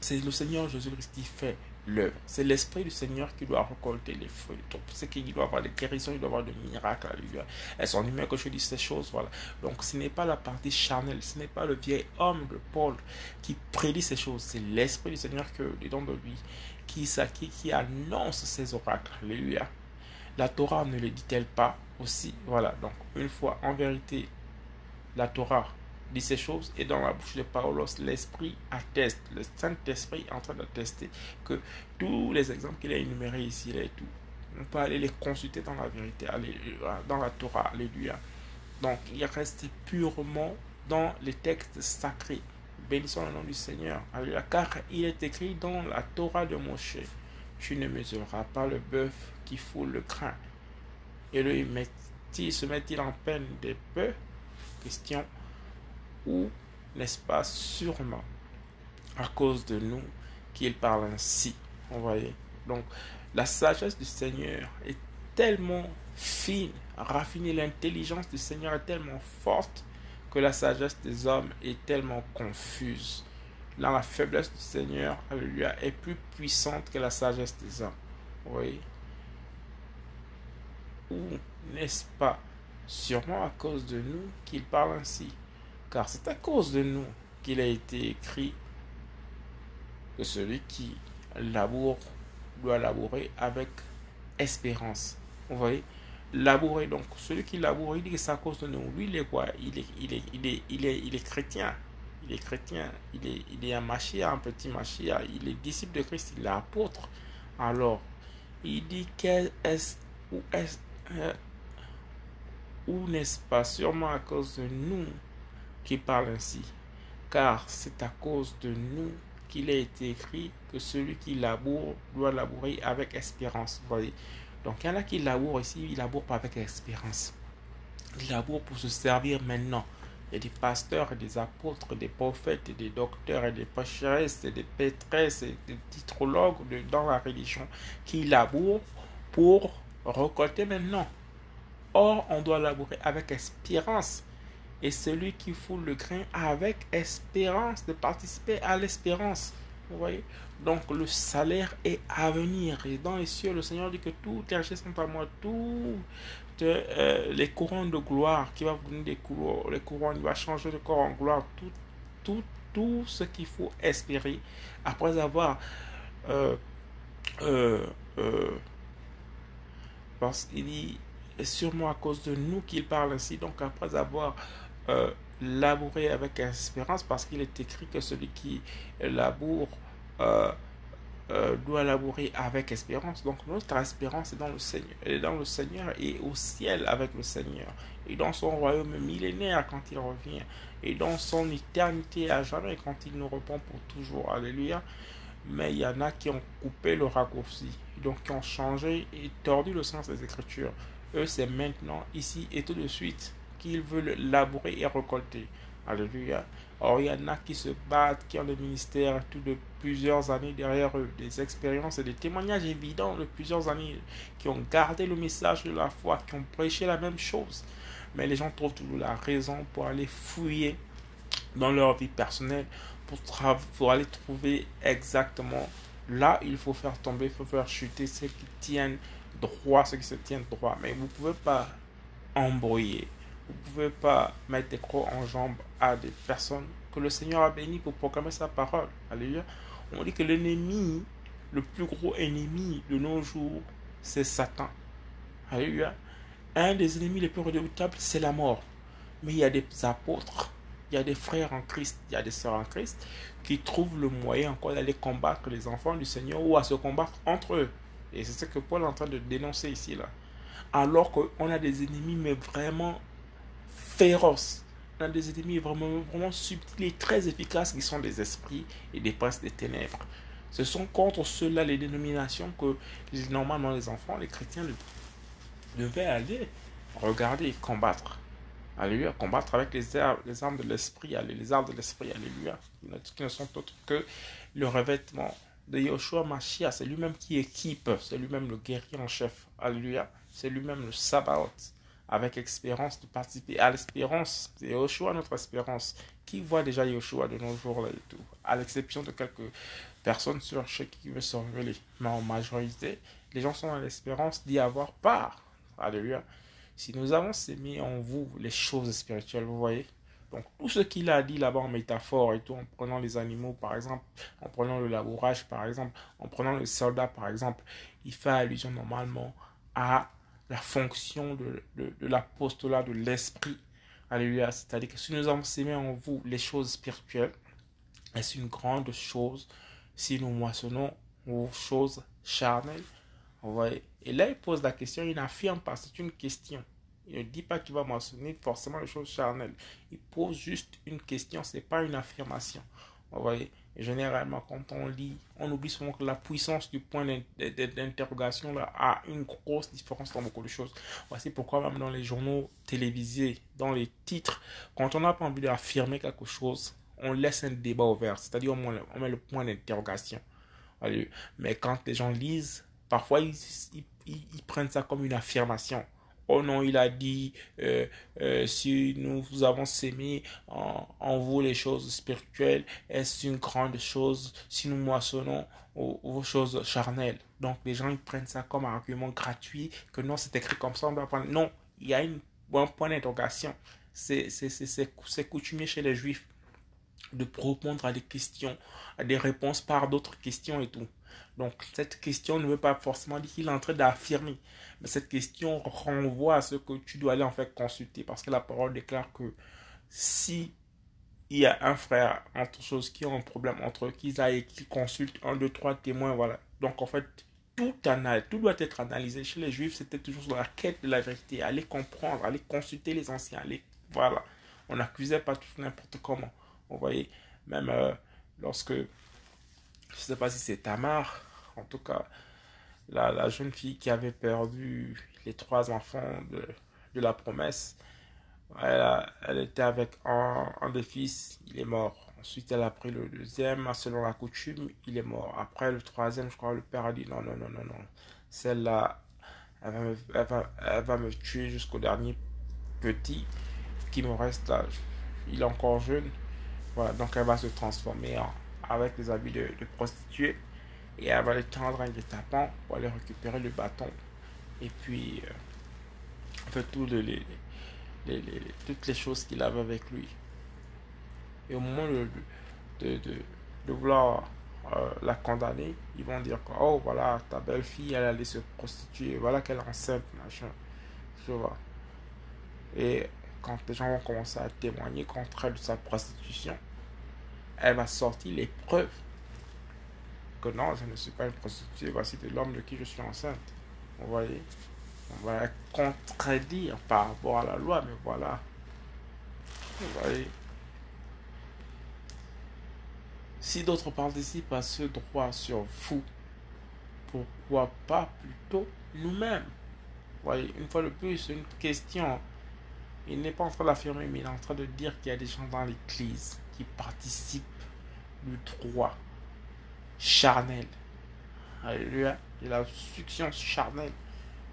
c'est le Seigneur Jésus-Christ qui fait l'œuvre. C'est l'Esprit du Seigneur qui doit récolter les fruits. C'est qu'il doit avoir des guérisons, il doit avoir des miracles, alléluia. Elles sont humaines que je dis ces choses, voilà. Donc ce n'est pas la partie charnelle, ce n'est pas le vieil homme de Paul qui prédit ces choses. C'est l'Esprit du Seigneur que, dedans de lui, qui, qui, qui annonce ces oracles, alléluia. La Torah ne le dit-elle pas aussi Voilà, donc une fois, en vérité, la Torah dit ces choses et dans la bouche de Paulos, l'Esprit atteste, le Saint-Esprit est en train d'attester que tous les exemples qu'il a énumérés ici, et tout, on peut aller les consulter dans la vérité, dans la Torah, alléluia. Donc, il reste purement dans les textes sacrés. Bénissons le nom du Seigneur, alléluia, car il est écrit dans la Torah de Moshe, tu ne mesureras pas le bœuf qui foule le crin. Et lui, se met-il en peine des peu? Question ou n'est-ce pas sûrement à cause de nous qu'il parle ainsi. Vous voyez Donc, la sagesse du Seigneur est tellement fine, raffinée, l'intelligence du Seigneur est tellement forte que la sagesse des hommes est tellement confuse. Là, la faiblesse du Seigneur, alléluia, est plus puissante que la sagesse des hommes. Vous voyez Ou n'est-ce pas sûrement à cause de nous qu'il parle ainsi car c'est à cause de nous qu'il a été écrit que celui qui laboure doit labourer avec espérance. Vous voyez? Labourer, donc celui qui laboure, il dit que c'est à cause de nous. Lui, il est quoi? Il est, il, est, il, est, il, est, il est chrétien. Il est chrétien. Il est, il est un machia, un petit machia. Il est disciple de Christ, il est apôtre. Alors, il dit qu'est-ce ou est-ce ou n'est-ce pas? Sûrement à cause de nous qui parle ainsi. Car c'est à cause de nous qu'il a été écrit que celui qui laboure doit labourer avec espérance. Voyez. Donc il y en a qui labourent ici, ils labourent pas avec espérance. Ils labourent pour se servir maintenant. Il y a des pasteurs, des apôtres, des prophètes, des docteurs, et des prêcheresses, et des pétresses, des titrologues dans la religion qui labourent pour récolter maintenant. Or, on doit labourer avec espérance et celui qui foule le grain avec espérance de participer à l'espérance. Vous voyez? Donc le salaire est à venir. Et dans les cieux, le Seigneur dit que toutes les richesses sont à moi. Toutes euh, les couronnes de gloire qui va venir des couronnes, les couronnes, il va changer de corps en gloire. Tout, tout, tout ce qu'il faut espérer après avoir... Euh, euh, parce qu'il dit sûrement à cause de nous qu'il parle ainsi. Donc après avoir euh, labourer avec espérance parce qu'il est écrit que celui qui laboure euh, euh, doit labourer avec espérance. Donc notre espérance est dans le Seigneur, est dans le Seigneur et au ciel avec le Seigneur et dans son royaume millénaire quand il revient et dans son éternité à jamais quand il nous répond pour toujours. Alléluia. Mais il y en a qui ont coupé le raccourci, donc qui ont changé et tordu le sens des Écritures. Eux, c'est maintenant, ici et tout de suite qu'ils veulent labourer et récolter. Alléluia. Or, il y en a qui se battent, qui ont le ministère, tout de plusieurs années derrière eux, des expériences et des témoignages évidents de plusieurs années qui ont gardé le message de la foi, qui ont prêché la même chose. Mais les gens trouvent toujours la raison pour aller fouiller dans leur vie personnelle, pour, pour aller trouver exactement là il faut faire tomber, il faut faire chuter ceux qui tiennent droit, ceux qui se tiennent droit. Mais vous ne pouvez pas embrouiller. Vous pouvez pas mettre des crocs en jambes à des personnes que le Seigneur a bénies pour proclamer sa parole. Alléluia. On dit que l'ennemi, le plus gros ennemi de nos jours, c'est Satan. Alléluia. Un des ennemis les plus redoutables, c'est la mort. Mais il y a des apôtres, il y a des frères en Christ, il y a des sœurs en Christ qui trouvent le moyen encore d'aller combattre les enfants du Seigneur ou à se combattre entre eux. Et c'est ce que Paul est en train de dénoncer ici. là. Alors qu'on a des ennemis, mais vraiment féroces. On des ennemis vraiment, vraiment subtils et très efficaces qui sont des esprits et des princes des ténèbres. Ce sont contre ceux-là les dénominations que normalement les enfants, les chrétiens devaient aller regarder et combattre. Alléluia. Combattre avec les armes, les armes de l'esprit. Les armes de l'esprit. Alléluia. Qui ne sont autres que le revêtement de Yoshua Mashiach. C'est lui-même qui équipe. C'est lui-même le guerrier en chef. Alléluia. C'est lui-même le sabbat. Avec espérance de participer à l'espérance. C'est Yoshua notre espérance. Qui voit déjà Yoshua de nos jours là et tout? À l'exception de quelques personnes sur ceux qui veulent se révéler. Mais en majorité, les gens sont dans l'espérance d'y avoir part. Alléluia. Si nous avons sémé en vous les choses spirituelles, vous voyez, donc tout ce qu'il a dit là-bas en métaphore et tout, en prenant les animaux par exemple, en prenant le labourage par exemple, en prenant le soldat par exemple, il fait allusion normalement à la fonction de, de, l'apostolat de l'esprit. Alléluia. C'est-à-dire que si nous avons sémé en vous les choses spirituelles, est-ce une grande chose si nous moissonnons aux choses charnelles? Vous voyez? Et là, il pose la question, il n'affirme pas, c'est une question. Il ne dit pas qu'il va mentionner forcément les choses charnelles. Il pose juste une question, ce n'est pas une affirmation. Vous voyez? Généralement, quand on lit, on oublie souvent que la puissance du point d'interrogation a une grosse différence dans beaucoup de choses. Voici pourquoi même dans les journaux télévisés, dans les titres, quand on n'a pas envie d'affirmer quelque chose, on laisse un débat ouvert. C'est-à-dire on, on met le point d'interrogation. Mais quand les gens lisent, parfois ils, ils prennent ça comme une affirmation oh non, il a dit, euh, euh, si nous avons sémé en, vous les choses spirituelles, est-ce une grande chose si nous moissonnons vos choses charnelles? Donc les gens ils prennent ça comme un argument gratuit, que non, c'est écrit comme ça. Non, il y a un point d'interrogation. C'est coutumier chez les juifs de répondre à des questions, à des réponses par d'autres questions et tout. Donc cette question ne veut pas forcément dire qu'il est en train d'affirmer. Mais cette question renvoie à ce que tu dois aller en fait consulter. Parce que la parole déclare que si il y a un frère entre choses qui ont un problème entre eux, qu'ils aillent et qu'ils consultent un, deux, trois témoins, voilà. Donc en fait, tout, tout doit être analysé. Chez les juifs, c'était toujours sur la quête de la vérité. Aller comprendre, aller consulter les anciens, voilà. On n'accusait pas tout n'importe comment. Vous voyez, même euh, lorsque, je ne sais pas si c'est Tamar, en tout cas, la, jeune fille qui avait perdu les trois enfants de, la promesse, elle, était avec un, des fils, il est mort. Ensuite, elle a pris le deuxième, selon la coutume, il est mort. Après, le troisième, je crois, le père a dit non, non, non, non, non. Celle-là, elle va me, elle elle va me tuer jusqu'au dernier petit qui me reste. Il est encore jeune. Voilà, donc elle va se transformer en, avec les habits de, prostituée et elle va le tendre un guet-apens pour aller récupérer le bâton. Et puis, euh, fait, tout les, toutes les choses qu'il avait avec lui. Et au moment de, de, vouloir euh, la condamner, ils vont dire oh voilà, ta belle-fille, elle allait se prostituer, voilà qu'elle est enceinte, machin. Tu vois. Et quand les gens vont commencer à témoigner contre elle de sa prostitution, elle va sortir les preuves que non, je ne suis pas une prostituée, voici de l'homme de qui je suis enceinte. Vous voyez? On va contredire par rapport à la loi, mais voilà. Vous voyez? Si d'autres participent à ce droit sur vous, pourquoi pas plutôt nous-mêmes? Voyez, une fois de plus, une question. Il n'est pas en train d'affirmer, mais il est en train de dire qu'il y a des gens dans l'Église qui participent du droit charnel. Alléluia. De la succion charnelle.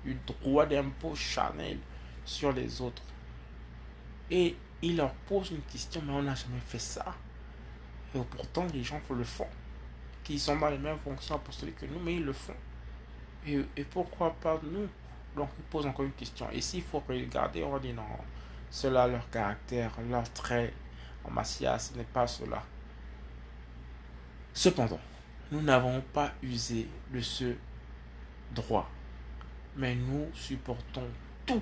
Du droit d'impôt charnel sur les autres. Et il leur pose une question, mais on n'a jamais fait ça. Et pourtant, les gens le font. Qui sont dans les mêmes fonctions apostoliques que nous, mais ils le font. Et, pourquoi pas nous? Donc, il pose encore une question. Et s'il faut regarder, on dit non, cela, leur caractère, leur trait en Massia, ce n'est pas cela. Cependant, nous n'avons pas usé de ce droit, mais nous supportons tout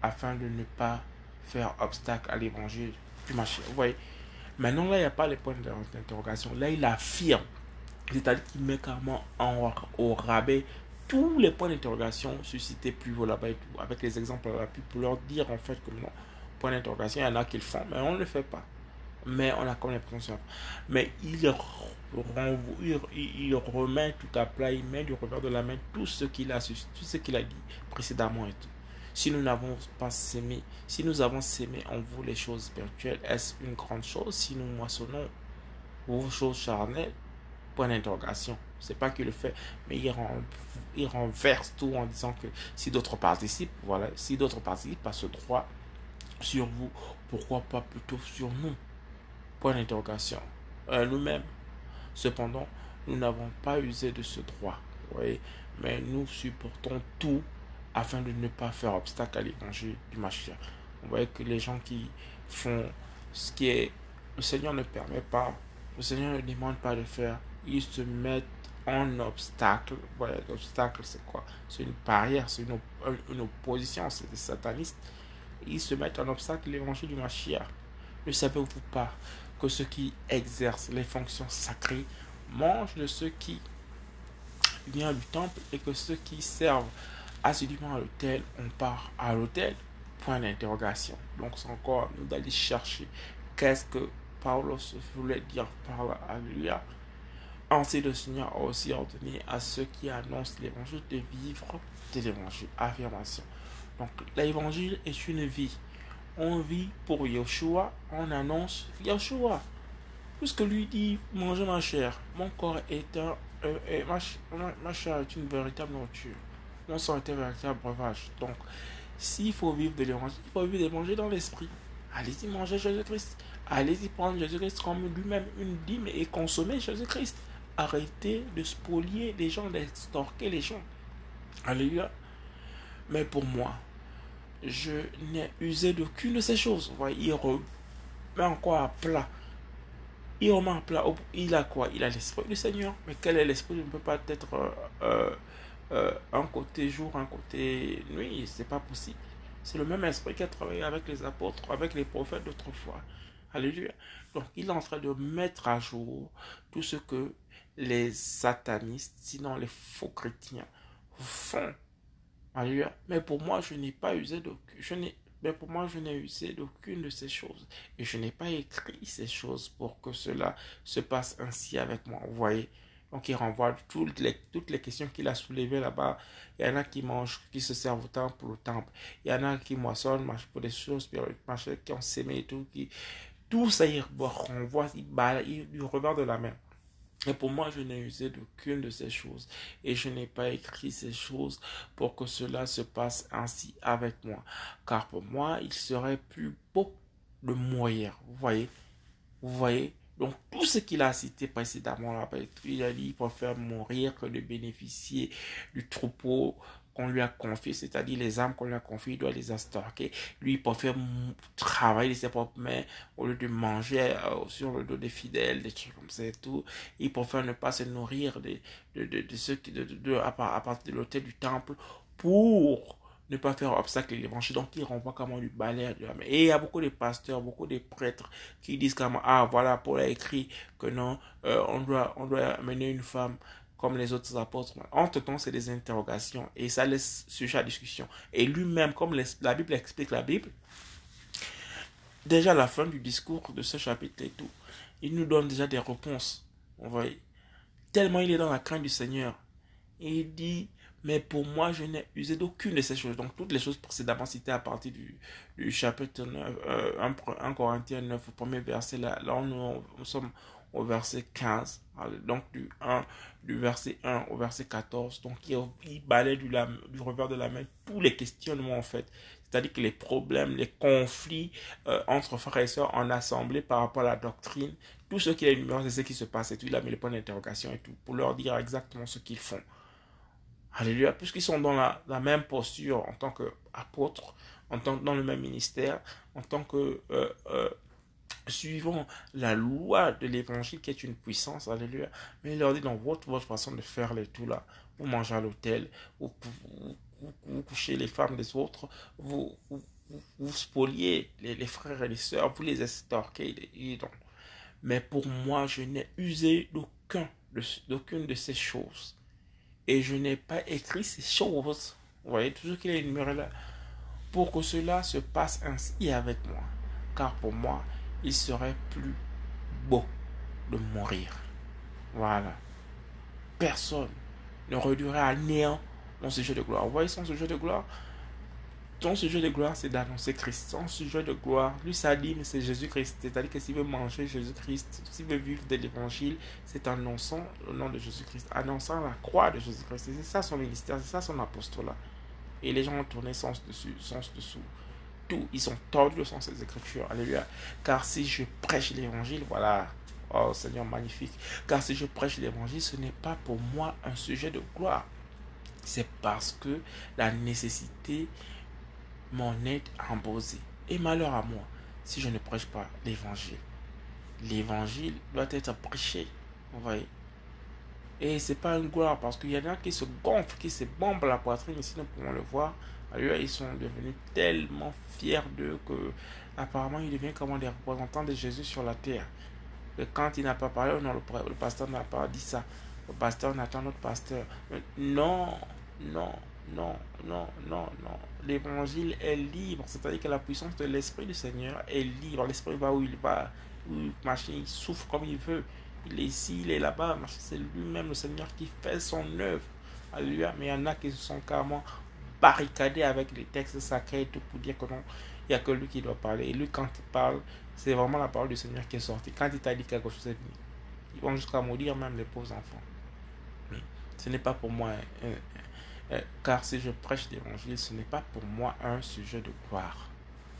afin de ne pas faire obstacle à l'évangile du marché. Vous voyez, maintenant là, il n'y a pas les points d'interrogation. Là, il affirme, c'est-à-dire qu'il met carrément en, au rabais tous les points d'interrogation suscités plus haut là-bas et tout, avec les exemples là pour leur dire en fait que non, point d'interrogation, il y en a qui le font, mais on ne le fait pas. Mais on a comme l'impression. Mais il, il, remet tout à plat, il met du revers de la main tout ce qu'il a, tout ce qu'il a dit précédemment et tout. Si nous n'avons pas sémé, si nous avons sémé en vous les choses spirituelles, est-ce une grande chose? Si nous moissonnons vos choses charnelles? Point d'interrogation. C'est pas qu'il le fait, mais il, il renverse tout en disant que si d'autres participent, voilà, si d'autres participent à ce droit sur vous, pourquoi pas plutôt sur nous? Point d'interrogation. Euh, nous-mêmes. Cependant, nous n'avons pas usé de ce droit. voyez mais nous supportons tout afin de ne pas faire obstacle à l'évangile du Mashiach. Vous voyez que les gens qui font ce qui est... Le Seigneur ne permet pas, le Seigneur ne demande pas de faire, ils se mettent en obstacle. Voilà, l'obstacle c'est quoi? C'est une barrière, c'est une, une, opposition, c'est des satanistes. Ils se mettent en obstacle l'évangile du Mashiach. Ne savez-vous pas que ceux qui exercent les fonctions sacrées mangent de ceux qui viennent du temple et que ceux qui servent assidûment à l'hôtel, on part à l'hôtel Point d'interrogation. Donc c'est encore nous d'aller chercher qu'est-ce que Paulos voulait dire par là. Alléluia. Ainsi le Seigneur a aussi ordonné à ceux qui annoncent l'évangile de vivre de l'évangile. Affirmation. Donc l'évangile est une vie. On vit pour Yeshua, on annonce Yeshua. Puisque lui dit, mangez ma chair. Mon corps est un... Euh, ma, chair est une véritable nourriture on sang un véritable breuvage. Donc, s'il faut vivre de l'évangile, il faut vivre de manger dans l'esprit. Allez-y manger Jésus-Christ. Allez-y prendre Jésus-Christ comme lui-même une dîme et consommer Jésus-Christ. Arrêtez de spolier les gens, d'extorquer les gens. Alléluia. Mais pour moi, je n'ai usé d'aucune de ces choses. Vous voyez, il remet encore à plat. Il remet à plat. Il a quoi? Il a l'esprit du Seigneur. Mais quel est l'esprit? Ne peut pas être euh, euh, euh, un côté jour, un côté nuit. C'est pas possible. C'est le même esprit qui a travaillé avec les apôtres, avec les prophètes d'autrefois. Alléluia. Donc, il est en train de mettre à jour tout ce que les satanistes, sinon les faux chrétiens, font. Mais pour moi, je n'ai pas usé d'aucune. Mais pour moi, je n'ai usé d'aucune de ces choses. Et je n'ai pas écrit ces choses pour que cela se passe ainsi avec moi. Vous voyez, donc il renvoie toutes les, toutes les questions qu'il a soulevées là-bas. Il y en a qui mangent, qui se servent au temple pour le temple. Il y en a qui moissonnent pour des choses qui ont sémé et tout. Qui, tout ça, il renvoie, il, il, il revers de la main. Et pour moi, je n'ai usé d'aucune de ces choses. Et je n'ai pas écrit ces choses pour que cela se passe ainsi avec moi. Car pour moi, il serait plus beau de mourir. Vous voyez? Vous voyez? Donc, tout ce qu'il a cité précédemment, il a dit qu'il préfère mourir que de bénéficier du troupeau qu'on lui a confié, c'est-à-dire les âmes qu'on lui a confiées, il doit les extorquer. Lui, il préfère travailler de ses propres mains au lieu de manger euh, sur le dos des fidèles, des trucs comme ça et tout. Il préfère ne pas se nourrir de, de, de, de ceux qui, de, de, à partir de l'hôtel du temple pour ne pas faire obstacle à l'évangile. Donc, il renvoie comment du balai. Et il y a beaucoup de pasteurs, beaucoup de prêtres qui disent comme, ah, voilà, Paul a écrit que non, euh, on, doit, on doit amener une femme comme les autres apôtres. Entre-temps, c'est des interrogations et ça laisse sujet à discussion. Et lui-même, comme la Bible explique la Bible, déjà à la fin du discours de ce chapitre et tout, il nous donne déjà des réponses. On voit, tellement il est dans la crainte du Seigneur. Et il dit, mais pour moi, je n'ai usé d'aucune de ces choses. Donc, toutes les choses précédemment citées à partir du, chapitre 9, euh, 1, Corinthiens 9, au premier verset, là, là on, nous sommes, au verset 15. Donc du 1, du verset 1 au verset 14. Donc il, balaye du, du revers de la main tous les questionnements en fait. C'est-à-dire que les problèmes, les conflits euh, entre frères et sœurs en assemblée par rapport à la doctrine, tout ce qu'il a énuméré, c'est ce qui se passe et tout. Il a mis le point d'interrogation et tout pour leur dire exactement ce qu'ils font. Alléluia. Puisqu'ils sont dans la, même posture en tant qu'apôtres, en tant dans le même ministère, en tant que euh, euh, suivant la loi de l'évangile qui est une puissance, alléluia. Mais il leur dit dans votre, votre façon de faire les tout là, vous mangez à l'hôtel, vous, vous, couchez les femmes des autres, vous, vous, spoliez les, frères et les sœurs, vous les estorquez. Mais pour moi, je n'ai usé d'aucun, d'aucune de ces choses. Et je n'ai pas écrit ces choses. Vous voyez, tout ce qu'il est énuméré là. Pour que cela se passe ainsi avec moi. Car pour moi, il serait plus beau de mourir. Voilà. Personne ne réduirait à néant mon sujet de gloire. Vous voyez son sujet de gloire? Ton sujet de gloire, c'est d'annoncer Christ. Son sujet de gloire, lui, dit, mais c'est Jésus-Christ. C'est-à-dire que s'il veut manger Jésus-Christ, s'il veut vivre de l'évangile, c'est annonçant le nom de Jésus-Christ, annonçant la croix de Jésus-Christ. C'est ça son ministère, c'est ça son apostolat. Et les gens ont tourné sens dessus, sens dessous. Tout, ils ont tordu le sens des Écritures. Alléluia. Car si je prêche l'évangile, voilà. Oh Seigneur magnifique. Car si je prêche l'évangile, ce n'est pas pour moi un sujet de gloire c'est parce que la nécessité m'en est imposée. Et malheur à moi si je ne prêche pas l'évangile. L'évangile doit être prêché. Vous voyez Et c'est pas une gloire parce qu'il y en a qui se gonflent, qui se bombent la poitrine. Ici, nous pouvons le voir. Alors, ils sont devenus tellement fiers d'eux que apparemment ils deviennent comme des représentants de Jésus sur la terre. Et quand il n'a pas parlé, non, le pasteur n'a pas dit ça le pasteur, on attend notre pasteur. Non, non, non, non, non, non. L'évangile est libre. C'est-à-dire que la puissance de l'Esprit du Seigneur est libre. L'Esprit va où il va. Où, il souffre comme il veut. Il est ici, il est là-bas. C'est lui-même le Seigneur qui fait son œuvre. Alléluia. Mais il y en a qui sont carrément barricadés avec les textes sacrés tout pour dire que non, il n'y a que lui qui doit parler. Et lui, quand il parle, c'est vraiment la parole du Seigneur qui est sortie. Quand il t'a dit quelque chose, Ils vont jusqu'à maudire même les pauvres enfants. Ce n'est pas pour moi, car si je prêche l'évangile, ce n'est pas pour moi un sujet de gloire.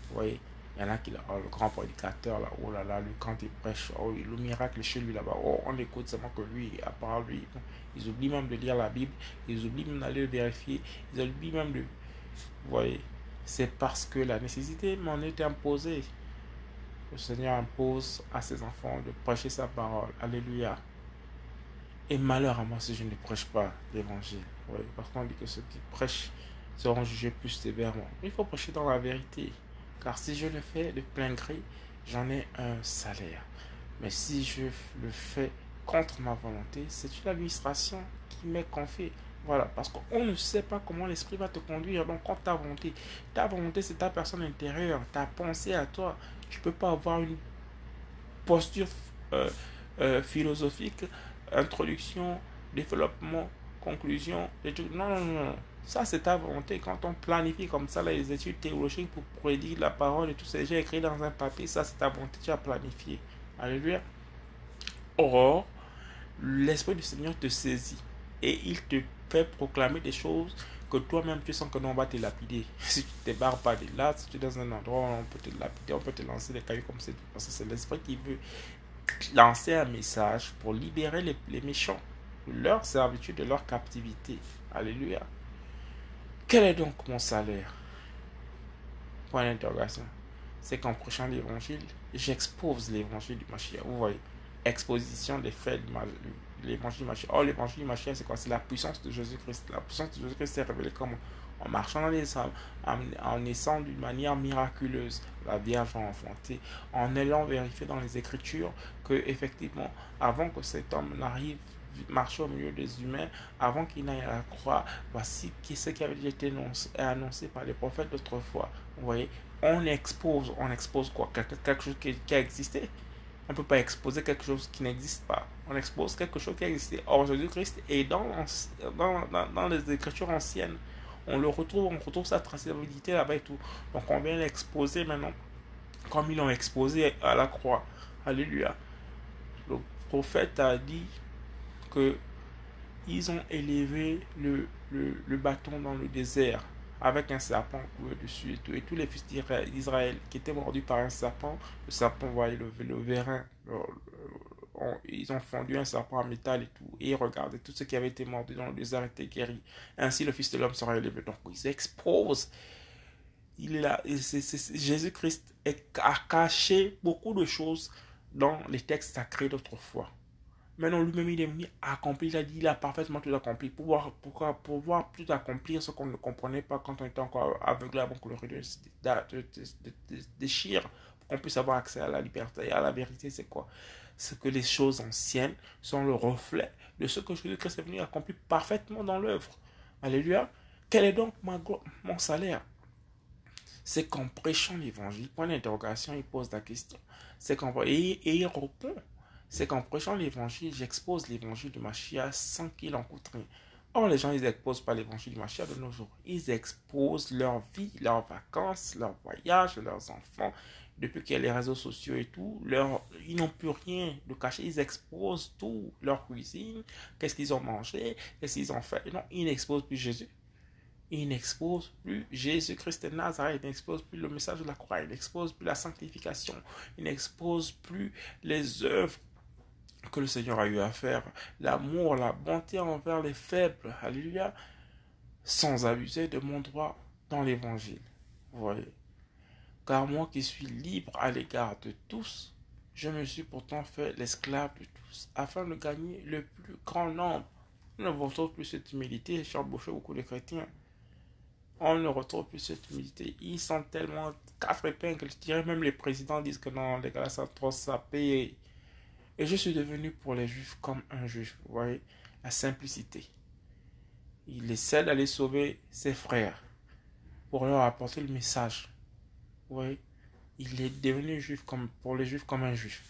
Vous voyez, il y en a qui, oh, le grand prédicateur, là, oh là là, lui, quand il prêche, oh, le miracle chez lui là-bas, oh, on écoute seulement que lui, à part lui, ils oublient même de lire la Bible, ils oublient même d'aller vérifier, ils oublient même de. Vous voyez, c'est parce que la nécessité m'en est imposée. Le Seigneur impose à ses enfants de prêcher sa parole. Alléluia. Et malheur à moi si je ne prêche pas l'évangile. parce qu'on dit que ceux qui prêchent seront jugés plus sévèrement. Il faut prêcher dans la vérité. Car si je le fais de plein gré, j'en ai un salaire. Mais si je le fais contre ma volonté, c'est une administration qui m'est confiée. Voilà, parce qu'on ne sait pas comment l'esprit va te conduire. Donc, quand ta volonté, ta volonté, c'est ta personne intérieure, ta pensée à toi. Tu peux pas avoir une posture euh, euh, philosophique introduction, développement, conclusion, Non, non, non. Ça, c'est ta volonté. Quand on planifie comme ça les études théologiques pour prédire la parole et tout ça, j'ai écrit dans un papier, ça, c'est ta volonté, tu as planifié. Alléluia. Or, l'Esprit du Seigneur te saisit et il te fait proclamer des choses que toi-même tu sens que non, on va te lapider. Si tu ne te barres pas de là, si tu es dans un endroit où on peut te lapider, on peut te lancer des cailloux comme c'est Parce que c'est l'Esprit qui veut lancer un message pour libérer les, méchants de leur servitude, de leur captivité. Alléluia. Quel est donc mon salaire? Point d'interrogation. C'est qu'en prêchant l'évangile, j'expose l'évangile du Mashiach. Vous voyez, exposition des faits de l'évangile du Mashiach. Oh, l'évangile du Mashiach, c'est quoi? C'est la puissance de Jésus-Christ. La puissance de Jésus-Christ s'est révélée comment en marchant dans les en, en naissant d'une manière miraculeuse, la Vierge a enfanté, en allant vérifier dans les Écritures que effectivement, avant que cet homme n'arrive marcher au milieu des humains, avant qu'il n'aille à la croix, voici ce qui avait été annoncé, par les prophètes d'autrefois. Vous voyez, on expose, on expose quoi? Quelque, chose qui, a existé? On ne peut pas exposer quelque chose qui n'existe pas. On expose quelque chose qui a existé. Or, Jésus-Christ est dans, dans, dans les Écritures anciennes on le retrouve, on retrouve sa traçabilité là-bas et tout. Donc on vient l'exposer maintenant, comme ils l'ont exposé à la croix. Alléluia. Le prophète a dit que ils ont élevé le, le, bâton dans le désert avec un serpent dessus et tout. Et tous les fils d'Israël qui étaient mordus par un serpent, le serpent voyait le, le vérin. ils ont fondu un serpent en métal et tout. Et regardez, tout ce qui avait été mordu dans le désert était guéri. Ainsi, le Fils de l'homme sera élevé. Donc, ils exposent. Il. Jésus-Christ a caché beaucoup de choses dans les textes sacrés d'autrefois. Maintenant, lui-même, il est venu accomplir, il a dit, il a parfaitement tout accompli. Pour voir, pour pouvoir tout accomplir ce qu'on ne comprenait pas quand on était encore aveuglé avant que le rideau déchire, pour qu'on puisse avoir accès à la liberté et à la vérité, c'est quoi? C'est que les choses anciennes sont le reflet de ce que Jésus-Christ est venu accomplir parfaitement dans l'œuvre. Alléluia. Quel est donc mon salaire? C'est qu'en prêchant l'évangile, point d'interrogation, il pose la question. C'est qu'en et, et il répond c'est qu'en prêchant l'évangile, j'expose l'évangile du Machia sans qu'il en coûte rien. Or, les gens, ils n'exposent pas l'évangile du Machia de nos jours. Ils exposent leur vie, leurs vacances, leurs voyages, leurs enfants. Depuis qu'il y a les réseaux sociaux et tout, ils n'ont plus rien de caché. Ils exposent tout, leur cuisine, qu'est-ce qu'ils ont mangé, qu'est-ce qu'ils ont fait. Non, ils n'exposent plus Jésus. Ils n'exposent plus Jésus-Christ de Nazareth. Ils n'exposent plus le message de la croix. Ils n'exposent plus la sanctification. Ils n'exposent plus les œuvres que le Seigneur a eu à faire, l'amour, la bonté envers les faibles, alléluia, sans abuser de mon droit dans l'évangile. Vous voyez Car moi qui suis libre à l'égard de tous, je me suis pourtant fait l'esclave de tous, afin de gagner le plus grand nombre. On ne retrouve plus cette humilité chez beaucoup de chrétiens. On ne retrouve plus cette humilité. Ils sont tellement quatre épingles. Je dirais même les présidents disent que non, les gars, ça trop sapé. Et je suis devenu pour les juifs comme un juif. Vous voyez, la simplicité. Il essaie d'aller sauver ses frères pour leur apporter le message. Vous voyez, il est devenu juif comme, pour les juifs comme un juif.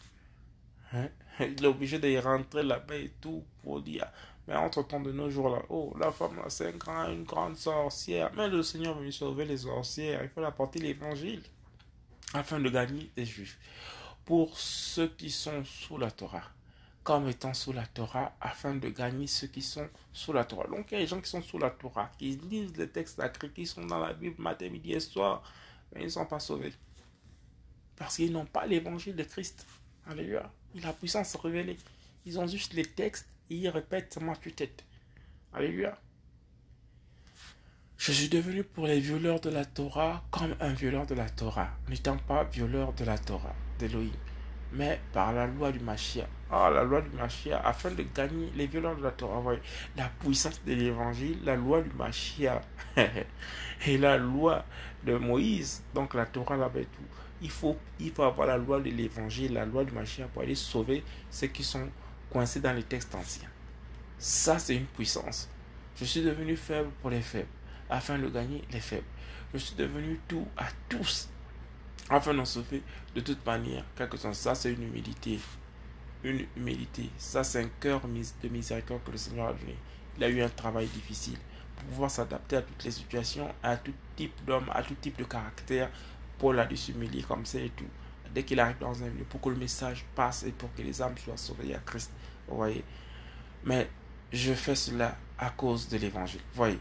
Hein? Il est obligé d'y rentrer là-bas et tout pour dire, mais entre-temps de nos jours là, oh, la femme là, c'est une grande sorcière. Mais le Seigneur veut sauver les sorcières. Il faut apporter l'évangile afin de gagner des juifs pour ceux qui sont sous la Torah, comme étant sous la Torah, afin de gagner ceux qui sont sous la Torah. Donc il y a des gens qui sont sous la Torah, qui lisent les textes sacrés, qui sont dans la Bible matin, midi et soir, mais ils ne sont pas sauvés. Parce qu'ils n'ont pas l'évangile de Christ. Alléluia. La puissance révélée. Ils ont juste les textes et ils répètent ma tue-tête. Alléluia. Je suis devenu pour les violeurs de la Torah comme un violeur de la Torah, n'étant pas violeur de la Torah d'Elohim, mais par la loi du Mashiach. Ah, la loi du Mashiach, afin de gagner les violeurs de la Torah. La puissance de l'évangile, la loi du Mashiach et la loi de Moïse, donc la Torah et tout. Il faut, il faut avoir la loi de l'évangile, la loi du Mashiach pour aller sauver ceux qui sont coincés dans les textes anciens. Ça, c'est une puissance. Je suis devenu faible pour les faibles afin de gagner les faibles. Je suis devenu tout à tous afin d'en sauver de toute manière, quelque chose. Ça, c'est une humilité. Une humilité. Ça, c'est un cœur de miséricorde que le Seigneur a donné. Il a eu un travail difficile pour pouvoir s'adapter à toutes les situations, à tout type d'homme, à tout type de caractère. Paul a dû comme ça et tout. Dès qu'il arrive dans un lieu, pour que le message passe et pour que les âmes soient sauvées à Christ. Vous voyez. Mais je fais cela à cause de l'évangile. Vous voyez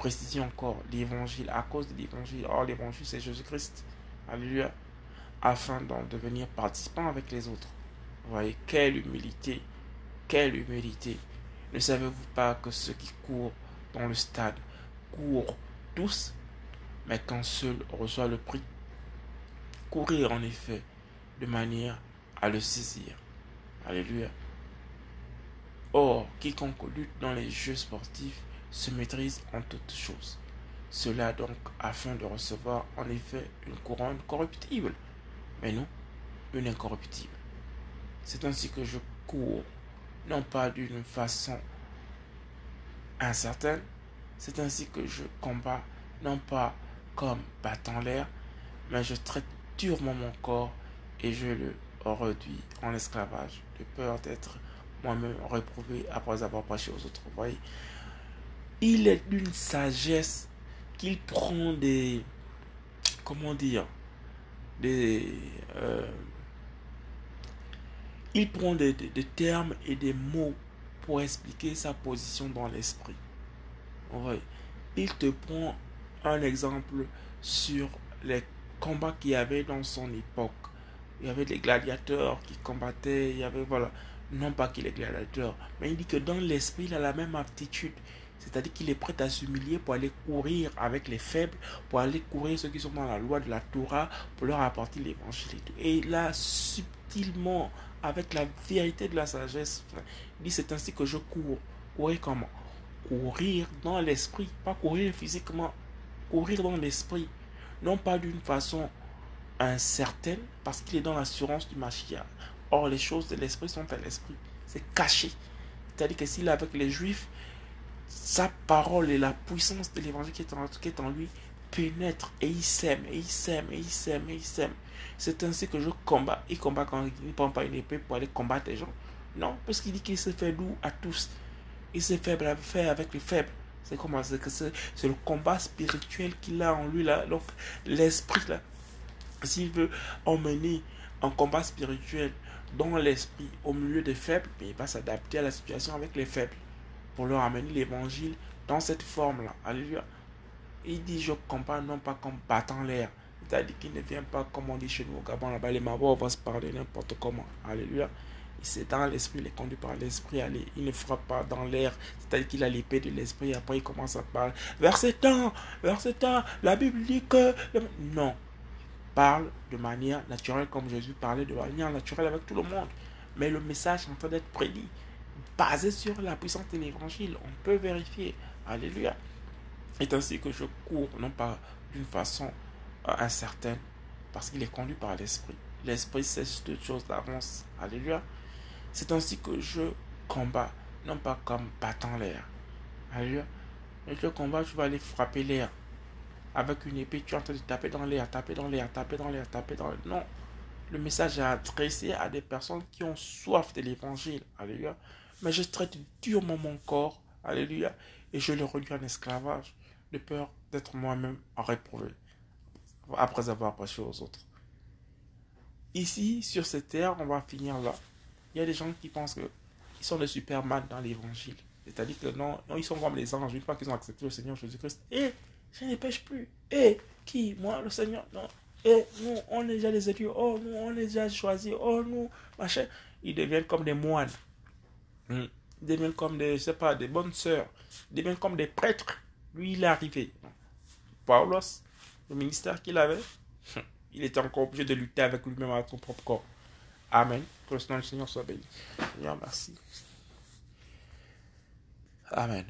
précision encore, l'évangile, à cause de l'évangile. Or, l'évangile, c'est Jésus-Christ. Alléluia. Afin d'en devenir participant avec les autres. Vous voyez, quelle humilité. Quelle humilité. Ne savez-vous pas que ceux qui courent dans le stade courent tous, mais qu'un seul reçoit le prix? Courir en effet de manière à le saisir. Alléluia. Or, quiconque lutte dans les jeux sportifs se maîtrise en toutes choses. Cela donc afin de recevoir en effet une couronne corruptible, mais non une incorruptible. C'est ainsi que je cours, non pas d'une façon incertaine, c'est ainsi que je combats, non pas comme battant l'air, mais je traite durement mon corps et je le réduis en esclavage, de peur d'être moi-même réprouvé après avoir prêché aux autres. Vous voyez, il est d'une sagesse qu'il prend des, comment dire, des, euh, il prend des, termes et des mots pour expliquer sa position dans l'esprit. Il te prend un exemple sur les combats qu'il y avait dans son époque. Il y avait des gladiateurs qui combattaient, il y avait, voilà, non pas qu'il est gladiateur, mais il dit que dans l'esprit, il a la même aptitude. C'est-à-dire qu'il est prêt à s'humilier pour aller courir avec les faibles, pour aller courir ceux qui sont dans la loi de la Torah, pour leur apporter l'évangile et tout. Et là, subtilement, avec la vérité de la sagesse, il dit c'est ainsi que je cours. Courir comment? Courir dans l'esprit, pas courir physiquement, courir dans l'esprit. Non pas d'une façon incertaine, parce qu'il est dans l'assurance du Mashiach. Or, les choses de l'esprit sont à l'esprit. C'est caché. C'est-à-dire que s'il est avec les Juifs, sa parole et la puissance de l'évangile qui, est en lui pénètre et il sème, et il sème, et il sème, et il sème. C'est ainsi que je combats. Il combat quand il ne prend pas une épée pour aller combattre les gens. Non, parce qu'il dit qu'il se fait doux à tous. Il se fait faire avec les faibles. C'est comment? C'est le combat spirituel qu'il a en lui là. Donc l'esprit là, s'il veut emmener un combat spirituel dans l'esprit au milieu des faibles, il va s'adapter à la situation avec les faibles pour leur amener l'évangile dans cette forme-là. Alléluia. Il dit je combats non pas comme battant l'air. C'est-à-dire qu'il ne vient pas comme on dit chez nous au Gabon, là-bas les mabos vont se parler n'importe comment. Alléluia. C'est dans l'esprit, il est conduit par l'esprit. Il ne frappe pas dans l'air. C'est-à-dire qu'il a l'épée de l'esprit. Après, il commence à parler. Verset temps, verset temps, la Bible dit que. Non. Parle de manière naturelle, comme Jésus parlait de manière naturelle avec tout le monde. Mais le message est en train d'être prédit basé sur la puissance de l'évangile. On peut vérifier. Alléluia. C'est ainsi que je cours, non pas d'une façon euh, incertaine, parce qu'il est conduit par l'esprit. L'esprit sait toutes choses d'avance. Alléluia. C'est ainsi que je combats, non pas comme battant l'air. Alléluia. Et le combat, tu vas aller frapper l'air. Avec une épée, tu es en train de taper dans l'air, taper dans l'air, taper dans l'air, taper dans l'air. Non. Le message est adressé à des personnes qui ont soif de l'évangile. Alléluia mais je traite durement mon corps, alléluia, et je le réduis en esclavage, de peur d'être moi-même réprouvé, après avoir prêché aux autres. Ici, sur cette terre, on va finir là. Il y a des gens qui pensent qu'ils sont des Superman dans l'évangile. C'est-à-dire que non, ils sont comme les anges, une fois qu'ils ont accepté le Seigneur Jésus-Christ. Et je ne pêche plus. Et qui Moi, le Seigneur? Non. Et nous, on est déjà des élus. Oh, nous, on est déjà choisis. Oh, nous, machin. Ils deviennent comme des moines. Hmm. Des deviennent comme des, je sais pas, des bonnes sœurs. Des deviennent comme des prêtres. Lui, il est arrivé. Paulos, le ministère qu'il avait, il était encore obligé de lutter avec lui-même, avec son propre corps. Amen. Que le Seigneur soit béni. Seigneur, merci. Amen.